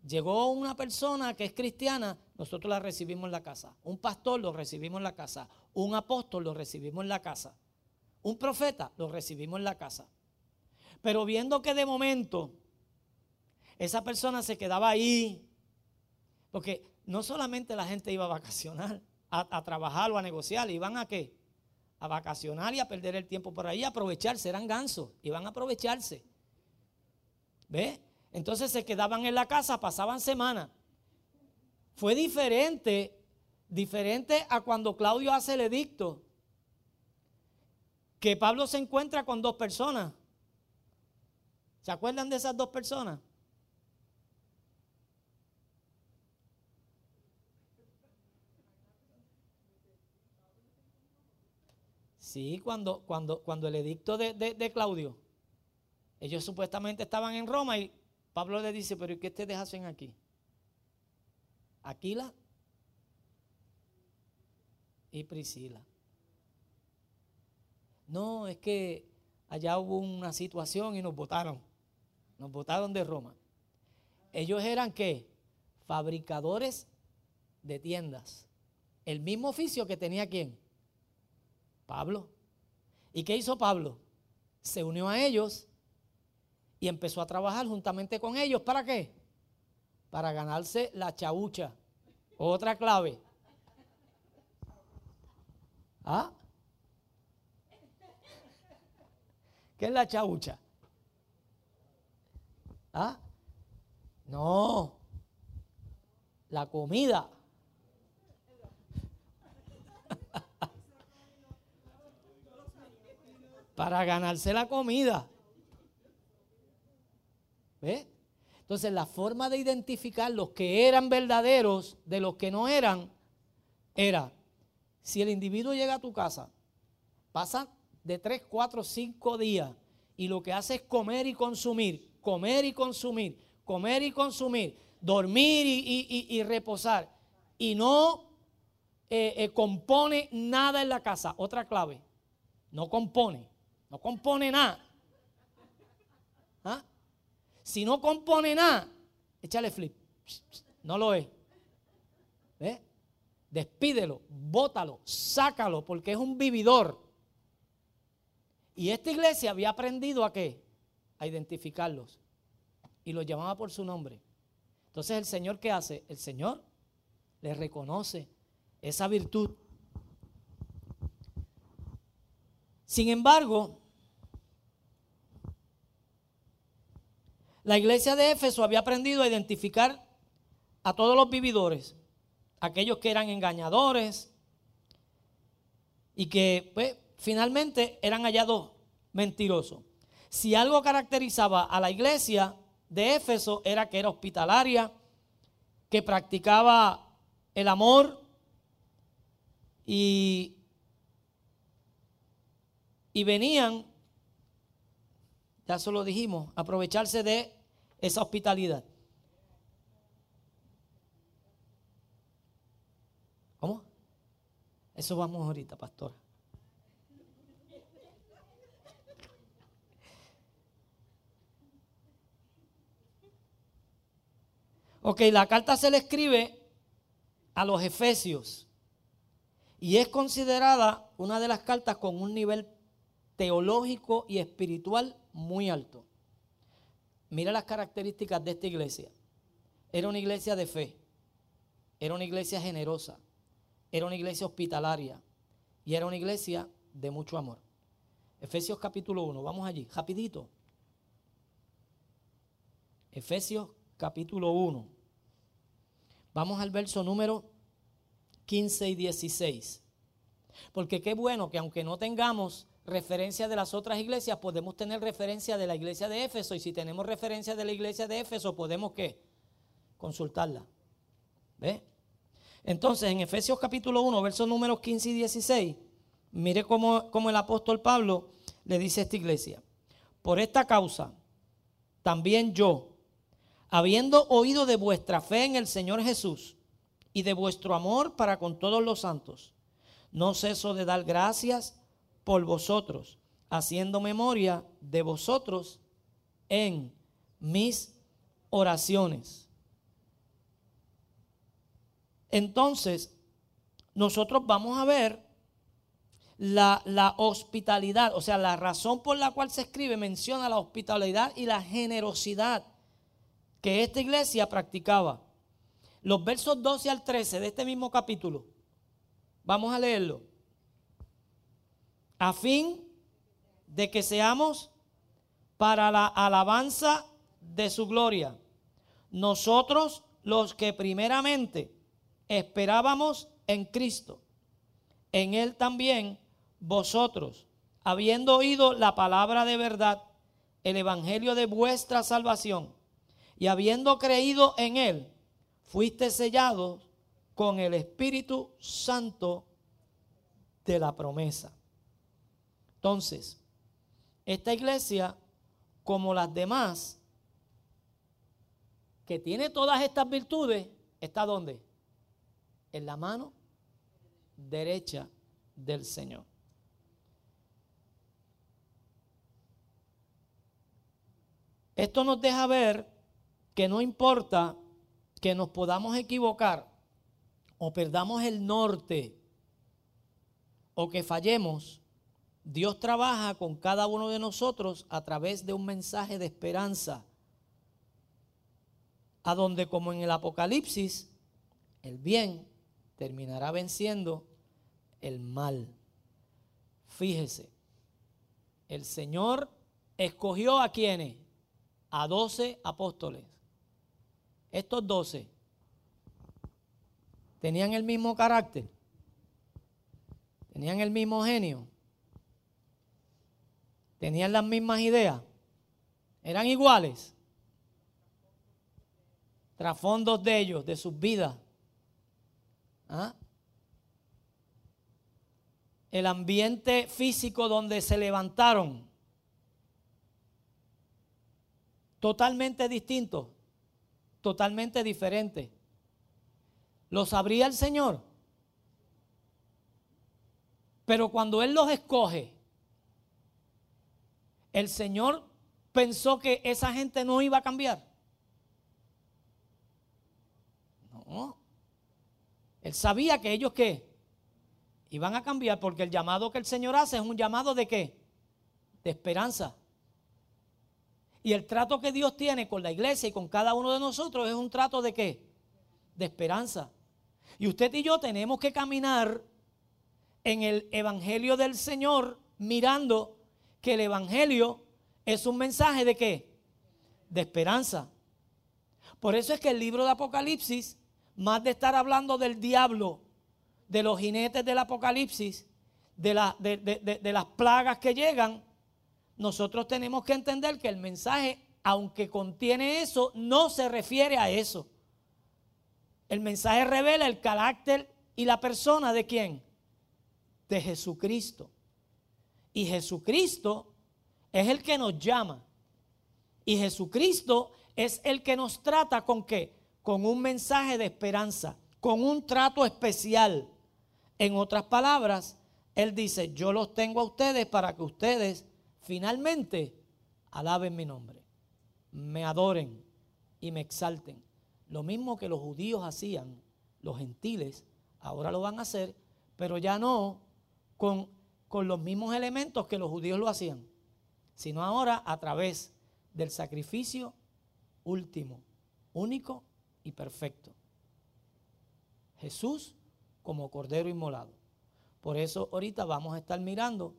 Llegó una persona que es cristiana, nosotros la recibimos en la casa. Un pastor lo recibimos en la casa. Un apóstol lo recibimos en la casa. Un profeta lo recibimos en la casa. Pero viendo que de momento esa persona se quedaba ahí, porque no solamente la gente iba a vacacionar, a, a trabajar o a negociar, iban a qué? A vacacionar y a perder el tiempo por ahí, a aprovecharse, eran gansos, iban a aprovecharse. ¿Ve? Entonces se quedaban en la casa, pasaban semanas. Fue diferente, diferente a cuando Claudio hace el edicto, que Pablo se encuentra con dos personas. ¿Se acuerdan de esas dos personas? Sí, cuando, cuando, cuando el edicto de, de Claudio, ellos supuestamente estaban en Roma y Pablo le dice, pero ¿y qué ustedes hacen aquí? Aquila y Priscila. No, es que allá hubo una situación y nos votaron. Nos votaron de Roma. Ellos eran qué? Fabricadores de tiendas. El mismo oficio que tenía quién? Pablo. ¿Y qué hizo Pablo? Se unió a ellos y empezó a trabajar juntamente con ellos. ¿Para qué? Para ganarse la chaucha. Otra clave. ¿Ah? ¿Qué es la chaucha? ¿Ah? No. La comida. Para ganarse la comida. ¿Ve? Entonces la forma de identificar los que eran verdaderos de los que no eran era, si el individuo llega a tu casa, pasa de 3, 4, 5 días y lo que hace es comer y consumir, comer y consumir, comer y consumir, dormir y, reposar y no eh, eh, compone nada en la casa. Otra clave, no compone, no compone nada. ¿Ah? Si no compone nada, échale flip. No lo es. ¿Ve? Despídelo, bótalo, sácalo, porque es un vividor. Y esta iglesia había aprendido a qué? A identificarlos. Y los llamaba por su nombre. Entonces el Señor, ¿qué hace? El Señor le reconoce esa virtud. Sin embargo, La iglesia de Éfeso había aprendido a identificar a todos los vividores, aquellos que eran engañadores y que pues, finalmente eran hallados mentirosos. Si algo caracterizaba a la iglesia de Éfeso era que era hospitalaria, que practicaba el amor y, y venían ya eso lo dijimos, aprovecharse de esa hospitalidad. ¿Cómo? Eso vamos ahorita, pastora. Ok, la carta se le escribe a los efesios y es considerada una de las cartas con un nivel teológico y espiritual muy alto. Mira las características de esta iglesia. Era una iglesia de fe, era una iglesia generosa, era una iglesia hospitalaria y era una iglesia de mucho amor. Efesios capítulo 1, vamos allí, rapidito. Efesios capítulo 1. Vamos al verso número 15 y 16. Porque qué bueno que aunque no tengamos referencia de las otras iglesias, podemos tener referencia de la iglesia de Éfeso. Y si tenemos referencia de la iglesia de Éfeso, podemos qué? Consultarla. ¿Ve? Entonces, en Efesios capítulo 1, versos números 15 y 16, mire cómo, cómo el apóstol Pablo le dice a esta iglesia, por esta causa, también yo, habiendo oído de vuestra fe en el Señor Jesús y de vuestro amor para con todos los santos, no ceso de dar gracias por vosotros, haciendo memoria de vosotros en mis oraciones. Entonces, nosotros vamos a ver la, hospitalidad, o sea, la razón por la cual se escribe menciona la hospitalidad y la generosidad que esta iglesia practicaba. Los versos 12 al 13 de este mismo capítulo, vamos a leerlo. A fin de que seamos para la alabanza de su gloria, nosotros los que primeramente esperábamos en Cristo, en Él también vosotros, habiendo oído la palabra de verdad, el evangelio de vuestra salvación, y habiendo creído en Él, fuiste sellados con el Espíritu Santo de la promesa. Entonces, esta iglesia, como las demás, que tiene todas estas virtudes, ¿está dónde? En la mano derecha del Señor. Esto nos deja ver que no importa que nos podamos equivocar o perdamos el norte o que fallemos, Dios trabaja con cada uno de nosotros a través de un mensaje de esperanza, a donde como en el Apocalipsis, el bien terminará venciendo el mal. Fíjese, el Señor escogió a quienes, a doce apóstoles. Estos doce tenían el mismo carácter, tenían el mismo genio, tenían las mismas ideas, eran iguales. Trasfondos de ellos, de sus vidas. ¿Ah? El ambiente físico donde se levantaron. Totalmente distinto totalmente diferente. ¿Lo sabría el Señor? Pero cuando Él los escoge, el Señor pensó que esa gente no iba a cambiar. No. Él sabía que ellos qué? Iban a cambiar porque el llamado que el Señor hace es un llamado de qué? De esperanza. Y el trato que Dios tiene con la iglesia y con cada uno de nosotros es un trato de qué? De esperanza. Y usted y yo tenemos que caminar en el Evangelio del Señor mirando que el Evangelio es un mensaje de qué? De esperanza. Por eso es que el libro de Apocalipsis, más de estar hablando del diablo, de los jinetes del Apocalipsis, de, de las plagas que llegan, nosotros tenemos que entender que el mensaje, aunque contiene eso, no se refiere a eso. El mensaje revela el carácter y la persona de quién? De Jesucristo. Y Jesucristo es el que nos llama. Y Jesucristo es el que nos trata con qué? Con un mensaje de esperanza, con un trato especial. En otras palabras, Él dice, yo los tengo a ustedes para que ustedes finalmente alaben mi nombre, me adoren y me exalten. Lo mismo que los judíos hacían, los gentiles, ahora lo van a hacer, pero ya no con, con los mismos elementos que los judíos lo hacían. sino ahora a través del sacrificio último, único y perfecto. Jesús como Cordero Inmolado. Por eso ahorita vamos a estar mirando,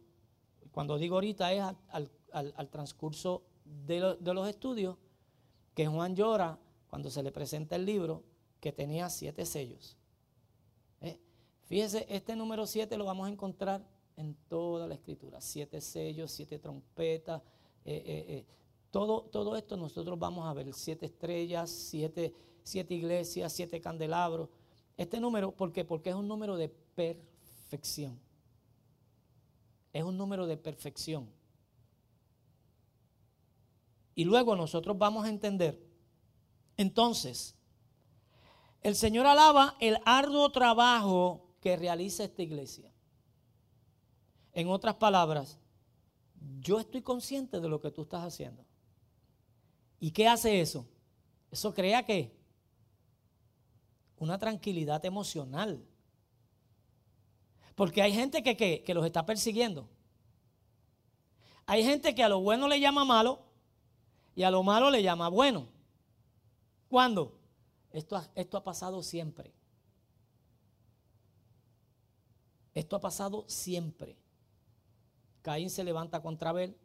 cuando digo ahorita es al, transcurso de, de los estudios, que Juan llora cuando se le presenta el libro que tenía siete sellos. ¿Eh? Fíjese, este número siete lo vamos a encontrar en toda la escritura. Siete sellos, siete trompetas, eh, eh, todo, todo esto nosotros vamos a ver. Siete estrellas, siete, siete iglesias, siete candelabros. Este número, ¿por qué? Porque es un número de perfección. Es un número de perfección. Y luego nosotros vamos a entender, entonces, el Señor alaba el arduo trabajo que realiza esta iglesia. En otras palabras, yo estoy consciente de lo que tú estás haciendo. ¿Y qué hace eso? Eso crea que una tranquilidad emocional. Porque hay gente que, que los está persiguiendo. Hay gente que a lo bueno le llama malo y a lo malo le llama bueno. ¿Cuándo? Esto, esto ha pasado siempre. Esto ha pasado siempre. Caín se levanta contra Abel,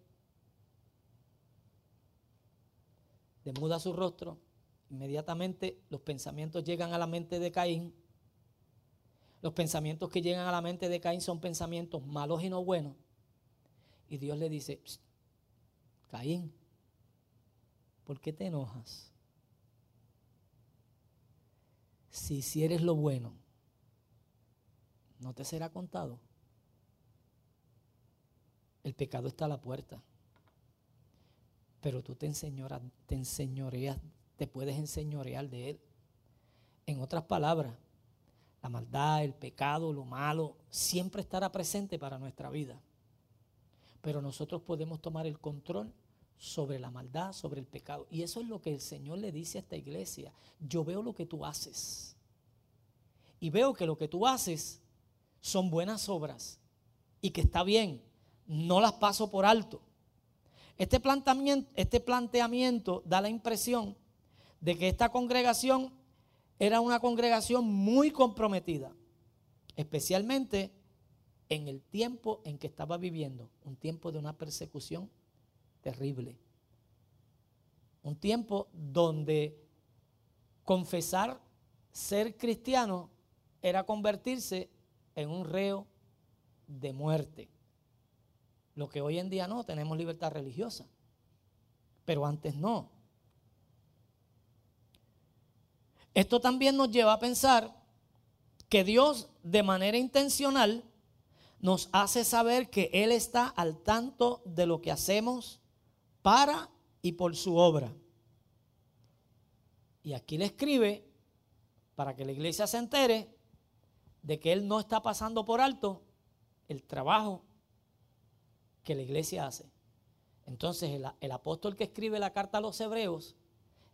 demuda su rostro, inmediatamente los pensamientos llegan a la mente de Caín. Los pensamientos que llegan a la mente de Caín son pensamientos malos y no buenos. Y Dios le dice, Caín, ¿por qué te enojas? Si hicieres lo bueno, ¿no te será contado? El pecado está a la puerta. Pero tú te, te enseñoreas, te puedes enseñorear de él. En otras palabras, la maldad, el pecado, lo malo, siempre estará presente para nuestra vida. Pero nosotros podemos tomar el control sobre la maldad, sobre el pecado. Y eso es lo que el Señor le dice a esta iglesia. Yo veo lo que tú haces. Y veo que lo que tú haces son buenas obras y que está bien. No las paso por alto. Este planteamiento, este planteamiento da la impresión de que esta congregación era una congregación muy comprometida, especialmente en el tiempo en que estaba viviendo, un tiempo de una persecución terrible. Un tiempo donde confesar ser cristiano era convertirse en un reo de muerte. Lo que hoy en día no, tenemos libertad religiosa. Pero antes no. Esto también nos lleva a pensar que Dios de manera intencional nos hace saber que Él está al tanto de lo que hacemos para y por su obra. Y aquí le escribe, para que la iglesia se entere, de que Él no está pasando por alto el trabajo que la iglesia hace. Entonces el, apóstol que escribe la carta a los hebreos,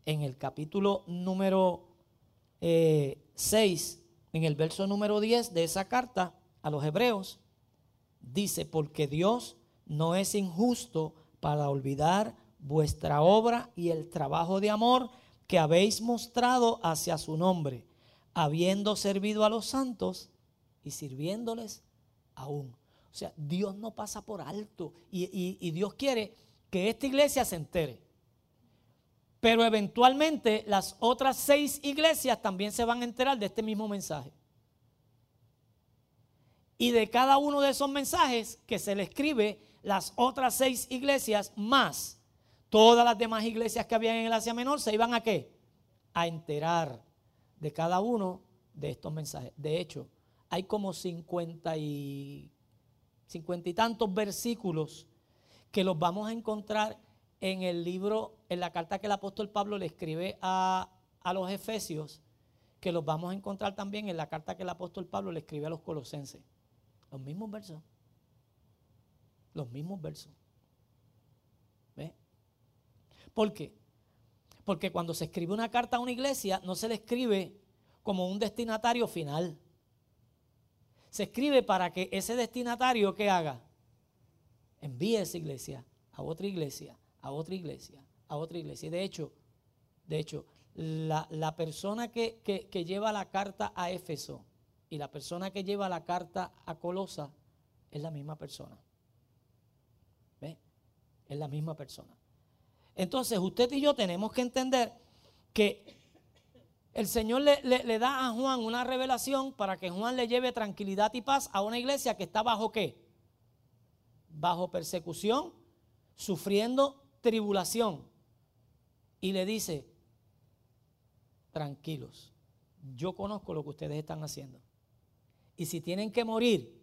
en el capítulo número 6, eh, en el verso número 10 de esa carta a los hebreos, dice, porque Dios no es injusto para olvidar vuestra obra y el trabajo de amor que habéis mostrado hacia su nombre, habiendo servido a los santos y sirviéndoles aún. O sea, Dios no pasa por alto y, Dios quiere que esta iglesia se entere. Pero eventualmente las otras seis iglesias también se van a enterar de este mismo mensaje. Y de cada uno de esos mensajes que se le escribe, las otras seis iglesias más todas las demás iglesias que habían en el Asia Menor se iban a qué? A enterar de cada uno de estos mensajes. De hecho, hay como 50 y, 50 y tantos versículos que los vamos a encontrar en el libro, en la carta que el apóstol Pablo le escribe a, a los Efesios, que los vamos a encontrar también en la carta que el apóstol Pablo le escribe a los Colosenses. Los mismos versos. Los mismos versos. ¿Ves? ¿Por qué? Porque cuando se escribe una carta a una iglesia, no se le escribe como un destinatario final. Se escribe para que ese destinatario que haga, envíe esa iglesia a otra iglesia, a otra iglesia, a otra iglesia. Y de hecho, de hecho, la, persona que, que, lleva la carta a Éfeso y la persona que lleva la carta a Colosa es la misma persona. ¿Ve? Es la misma persona. Entonces, usted y yo tenemos que entender que el Señor le, da a Juan una revelación para que Juan le lleve tranquilidad y paz a una iglesia que está bajo qué? Bajo persecución, sufriendo tribulación. Y le dice, tranquilos, yo conozco lo que ustedes están haciendo. Y si tienen que morir,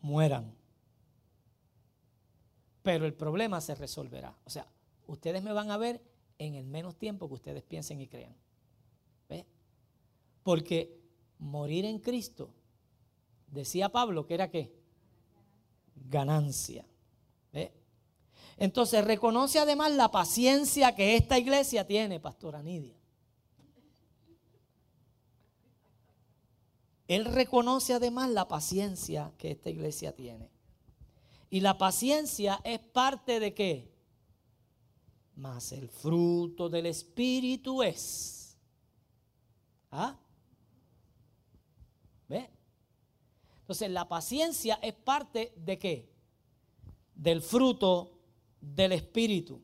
mueran. Pero el problema se resolverá. O sea, ustedes me van a ver en el menos tiempo que ustedes piensen y crean. Porque morir en Cristo, decía Pablo, que era qué? Ganancia. Entonces reconoce además la paciencia que esta iglesia tiene, Pastora Nidia. Él reconoce además la paciencia que esta iglesia tiene. Y la paciencia es parte de qué? Más el fruto del Espíritu es. ¿Ah? ¿Ve? Entonces la paciencia es parte de qué? Del fruto del Espíritu.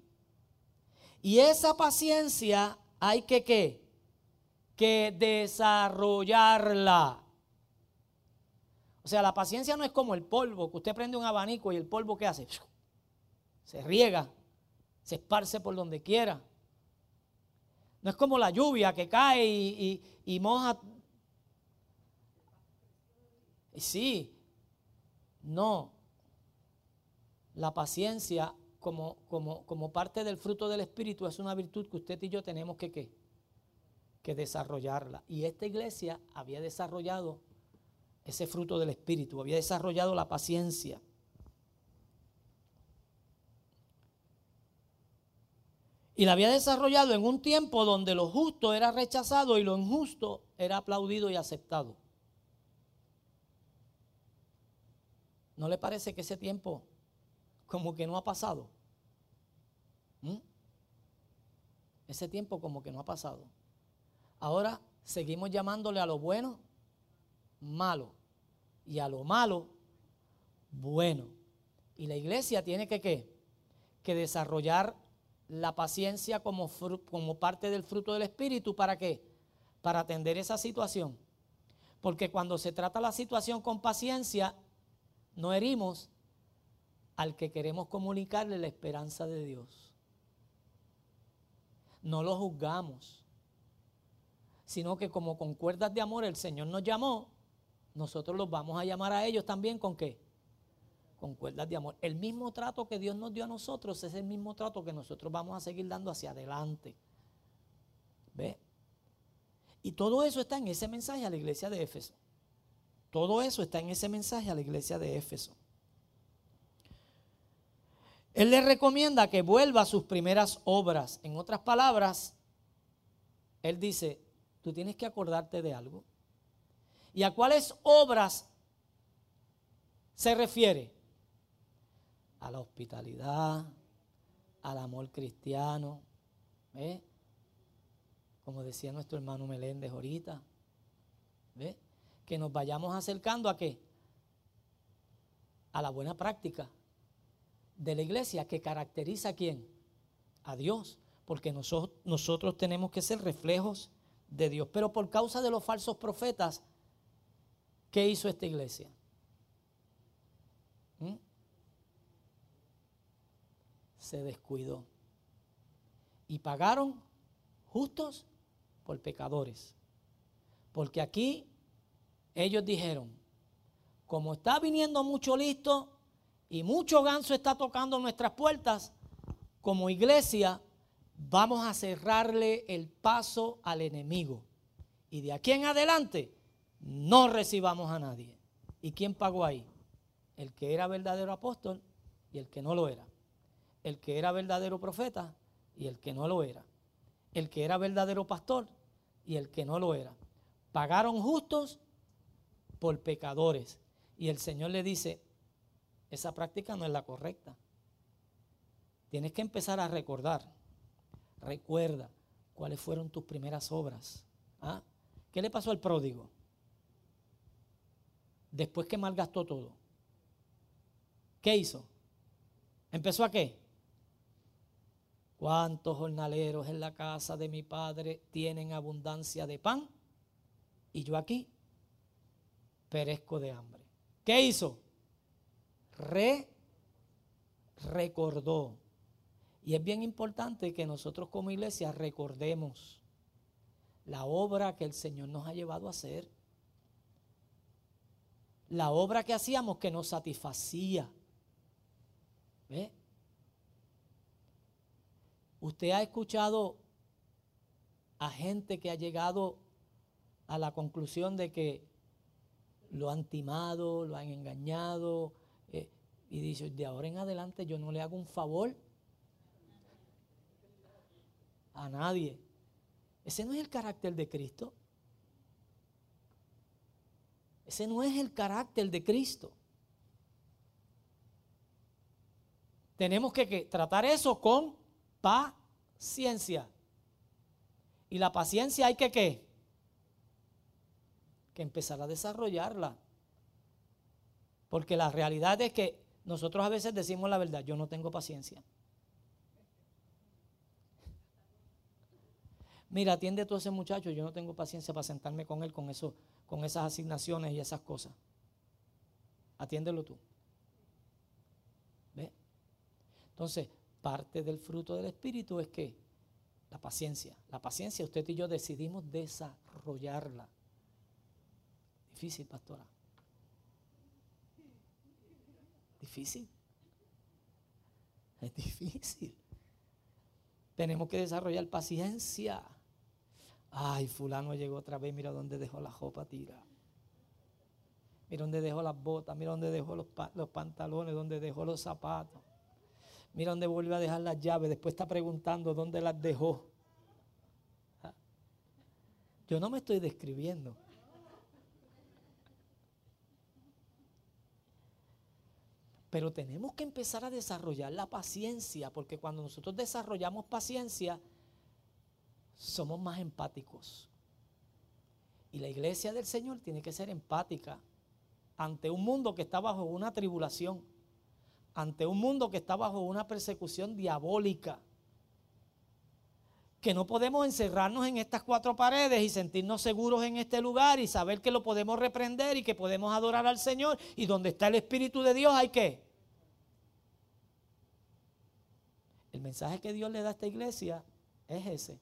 Y esa paciencia hay que qué? Que desarrollarla. O sea, la paciencia no es como el polvo, que usted prende un abanico y el polvo ¿qué hace? Se riega, se esparce por donde quiera. No es como la lluvia que cae y, y, y moja Sí, no. La paciencia como, como, como, parte del fruto del Espíritu es una virtud que usted y yo tenemos que, que desarrollarla. Y esta iglesia había desarrollado ese fruto del Espíritu, había desarrollado la paciencia. Y la había desarrollado en un tiempo donde lo justo era rechazado y lo injusto era aplaudido y aceptado. ¿No le parece que ese tiempo como que no ha pasado? ¿Mm? Ese tiempo como que no ha pasado. Ahora seguimos llamándole a lo bueno malo y a lo malo bueno. Y la iglesia tiene que. Que desarrollar la paciencia como, como parte del fruto del Espíritu. ¿Para qué? Para atender esa situación. Porque cuando se trata la situación con paciencia, no herimos al que queremos comunicarle la esperanza de Dios. No lo juzgamos, sino que como con cuerdas de amor el Señor nos llamó, nosotros los vamos a llamar a ellos también con qué? Con cuerdas de amor. El mismo trato que Dios nos dio a nosotros es el mismo trato que nosotros vamos a seguir dando hacia adelante. ¿Ve? Y todo eso está en ese mensaje a la iglesia de Éfeso. Todo eso está en ese mensaje a la iglesia de Éfeso. Él le recomienda que vuelva a sus primeras obras. En otras palabras, él dice, tú tienes que acordarte de algo. ¿Y a cuáles obras se refiere? A la hospitalidad, al amor cristiano, ¿ve? como decía nuestro hermano Meléndez ahorita. ¿ve? Que nos vayamos acercando a qué? A la buena práctica de la iglesia que caracteriza a quién? A Dios, porque nosotros, nosotros tenemos que ser reflejos de Dios. Pero por causa de los falsos profetas, ¿qué hizo esta iglesia? ¿Mm? Se descuidó. Y pagaron justos por pecadores. Porque aquí ellos dijeron, como está viniendo mucho listo y mucho ganso está tocando nuestras puertas, como iglesia vamos a cerrarle el paso al enemigo. Y de aquí en adelante no recibamos a nadie. ¿Y quién pagó ahí? El que era verdadero apóstol y el que no lo era. El que era verdadero profeta y el que no lo era. El que era verdadero pastor y el que no lo era. Pagaron justos por pecadores. Y el Señor le dice, esa práctica no es la correcta. tienes que empezar a recordar. Recuerda cuáles fueron tus primeras obras. ¿Ah? ¿Qué le pasó al pródigo? Después que malgastó todo. ¿Qué hizo? ¿Empezó a qué? ¿Cuántos jornaleros en la casa de mi padre tienen abundancia de pan? Y yo aquí perezco de hambre. ¿Qué hizo? Re recordó. Y es bien importante que nosotros como iglesia recordemos la obra que el Señor nos ha llevado a hacer. La obra que hacíamos que nos satisfacía. ¿Ve? Usted ha escuchado a gente que ha llegado a la conclusión de que lo han timado, lo han engañado, eh, y dice, de ahora en adelante yo no le hago un favor a nadie. Ese no es el carácter de Cristo. Ese no es el carácter de Cristo. Tenemos que, tratar eso con paciencia. Y la paciencia hay que qué? Que empezar a desarrollarla. Porque la realidad es que nosotros a veces decimos la verdad, yo no tengo paciencia. Mira, atiende tú a ese muchacho, yo no tengo paciencia para sentarme con él con, con esas asignaciones y esas cosas. Atiéndelo tú. ¿Ve? Entonces, parte del fruto del Espíritu es que la paciencia. La paciencia, usted y yo decidimos desarrollarla. Difícil, pastora. Difícil. Es difícil. Tenemos que desarrollar paciencia. Ay, fulano llegó otra vez, mira dónde dejó la ropa tira. Mira dónde dejó las botas, mira dónde dejó los, los pantalones, dónde dejó los zapatos. Mira dónde volvió a dejar las llaves. Después está preguntando dónde las dejó. Ah. Yo no me estoy describiendo. Pero tenemos que empezar a desarrollar la paciencia, porque cuando nosotros desarrollamos paciencia, somos más empáticos. Y la iglesia del Señor tiene que ser empática ante un mundo que está bajo una tribulación, ante un mundo que está bajo una persecución diabólica. Que no podemos encerrarnos en estas cuatro paredes y sentirnos seguros en este lugar y saber que lo podemos reprender y que podemos adorar al Señor. Y donde está el Espíritu de Dios hay que. El mensaje que Dios le da a esta iglesia es ese.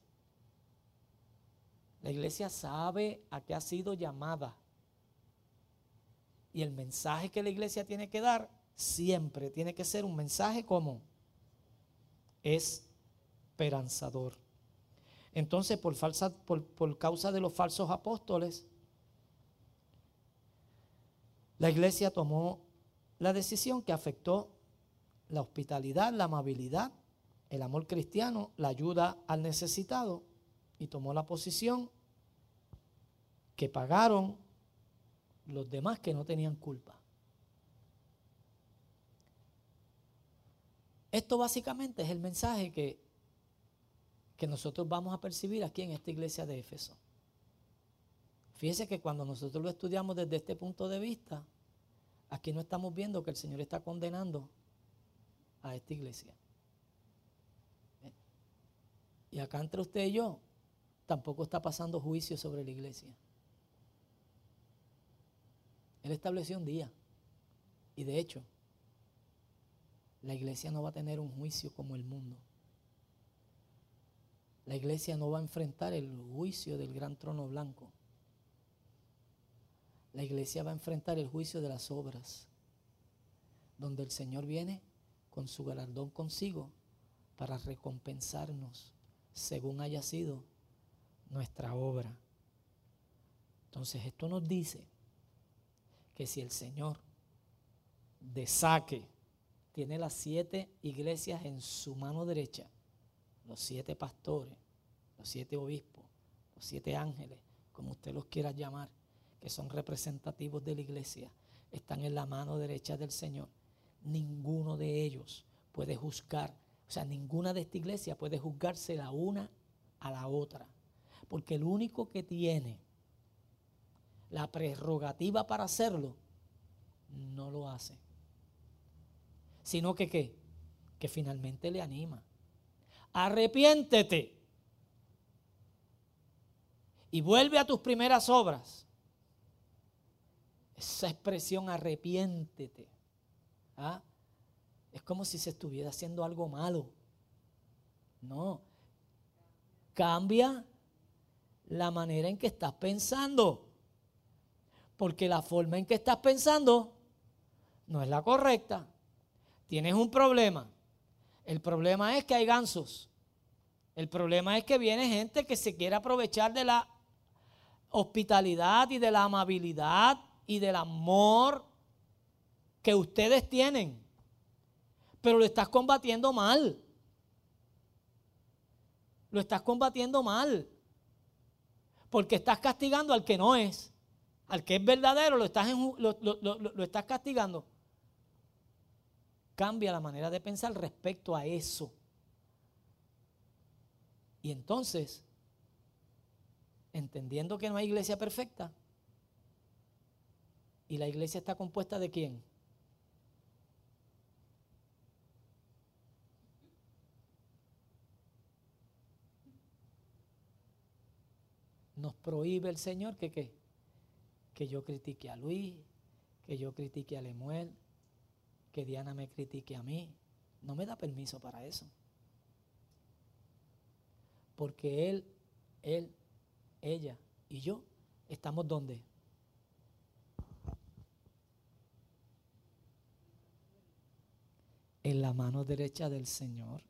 La iglesia sabe a qué ha sido llamada. Y el mensaje que la iglesia tiene que dar siempre tiene que ser un mensaje como esperanzador. Entonces, por, falsa, por, por causa de los falsos apóstoles, la iglesia tomó la decisión que afectó la hospitalidad, la amabilidad, el amor cristiano, la ayuda al necesitado y tomó la posición que pagaron los demás que no tenían culpa. Esto básicamente es el mensaje que, que nosotros vamos a percibir aquí en esta iglesia de Éfeso. Fíjese que cuando nosotros lo estudiamos desde este punto de vista, aquí no estamos viendo que el Señor está condenando a esta iglesia. Y acá entre usted y yo, tampoco está pasando juicio sobre la iglesia. Él estableció un día. Y de hecho, la iglesia no va a tener un juicio como el mundo. La iglesia no va a enfrentar el juicio del gran trono blanco. La iglesia va a enfrentar el juicio de las obras, donde el Señor viene con su galardón consigo para recompensarnos según haya sido nuestra obra. Entonces esto nos dice que si el Señor de saque tiene las siete iglesias en su mano derecha, los siete pastores, los siete obispos, los siete ángeles, como usted los quiera llamar, que son representativos de la iglesia, están en la mano derecha del Señor. Ninguno de ellos puede juzgar O sea, ninguna de esta iglesia puede juzgarse la una a la otra. Porque el único que tiene la prerrogativa para hacerlo, no lo hace. Sino que qué? Que finalmente le anima. Arrepiéntete. Y vuelve a tus primeras obras. Esa expresión arrepiéntete. ¿ah? Es como si se estuviera haciendo algo malo. No. Cambia la manera en que estás pensando. Porque la forma en que estás pensando no es la correcta. Tienes un problema. El problema es que hay gansos. El problema es que viene gente que se quiere aprovechar de la hospitalidad y de la amabilidad y del amor que ustedes tienen. Pero lo estás combatiendo mal. Lo estás combatiendo mal. Porque estás castigando al que no es. Al que es verdadero lo estás, lo, estás castigando. Cambia la manera de pensar respecto a eso. Y entonces, entendiendo que no hay iglesia perfecta, y la iglesia está compuesta de quién? Nos prohíbe el Señor que qué? Que yo critique a Luis, que yo critique a Lemuel, que Diana me critique a mí. No me da permiso para eso. Porque él, él, ella y yo estamos donde? En la mano derecha del Señor.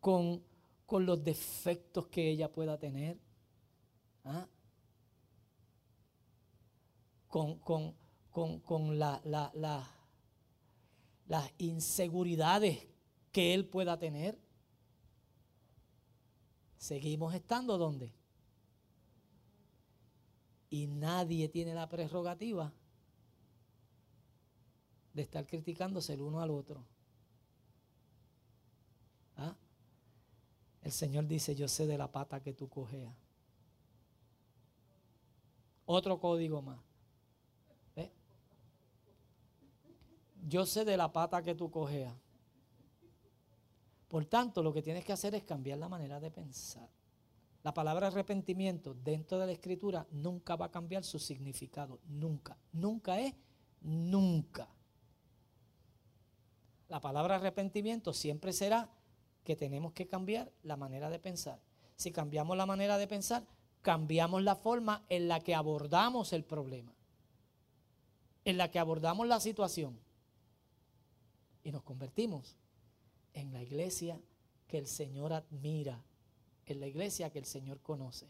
Con con los defectos que ella pueda tener, ¿ah? con, la, las inseguridades que él pueda tener. Seguimos estando donde. Y nadie tiene la prerrogativa de estar criticándose el uno al otro. ¿Ah? El Señor dice, yo sé de la pata que tú cojeas. Otro código más. Yo sé de la pata que tú cojeas. Por tanto, lo que tienes que hacer es cambiar la manera de pensar. La palabra arrepentimiento dentro de la escritura nunca va a cambiar su significado. Nunca. Nunca es nunca. La palabra arrepentimiento siempre será que tenemos que cambiar la manera de pensar. Si cambiamos la manera de pensar, cambiamos la forma en la que abordamos el problema, en la que abordamos la situación. Y nos convertimos en la iglesia que el Señor admira, en la iglesia que el Señor conoce.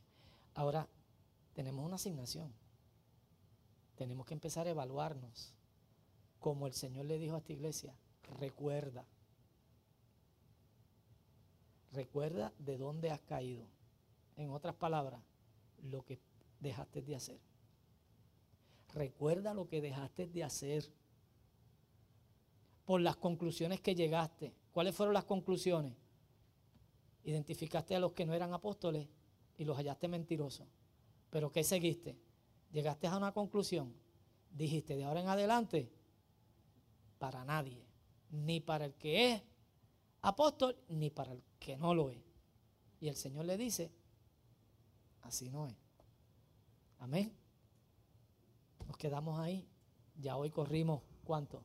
Ahora, tenemos una asignación. Tenemos que empezar a evaluarnos. Como el Señor le dijo a esta iglesia, recuerda Recuerda de dónde has caído. En otras palabras, lo que dejaste de hacer. Recuerda lo que dejaste de hacer. Por las conclusiones que llegaste. ¿Cuáles fueron las conclusiones? Identificaste a los que no eran apóstoles y los hallaste mentirosos. Pero ¿qué seguiste? Llegaste a una conclusión. Dijiste de ahora en adelante, para nadie. Ni para el que es apóstol, ni para el que no lo es. Y el Señor le dice, así no es. Amén. Nos quedamos ahí. Ya hoy corrimos, ¿cuánto?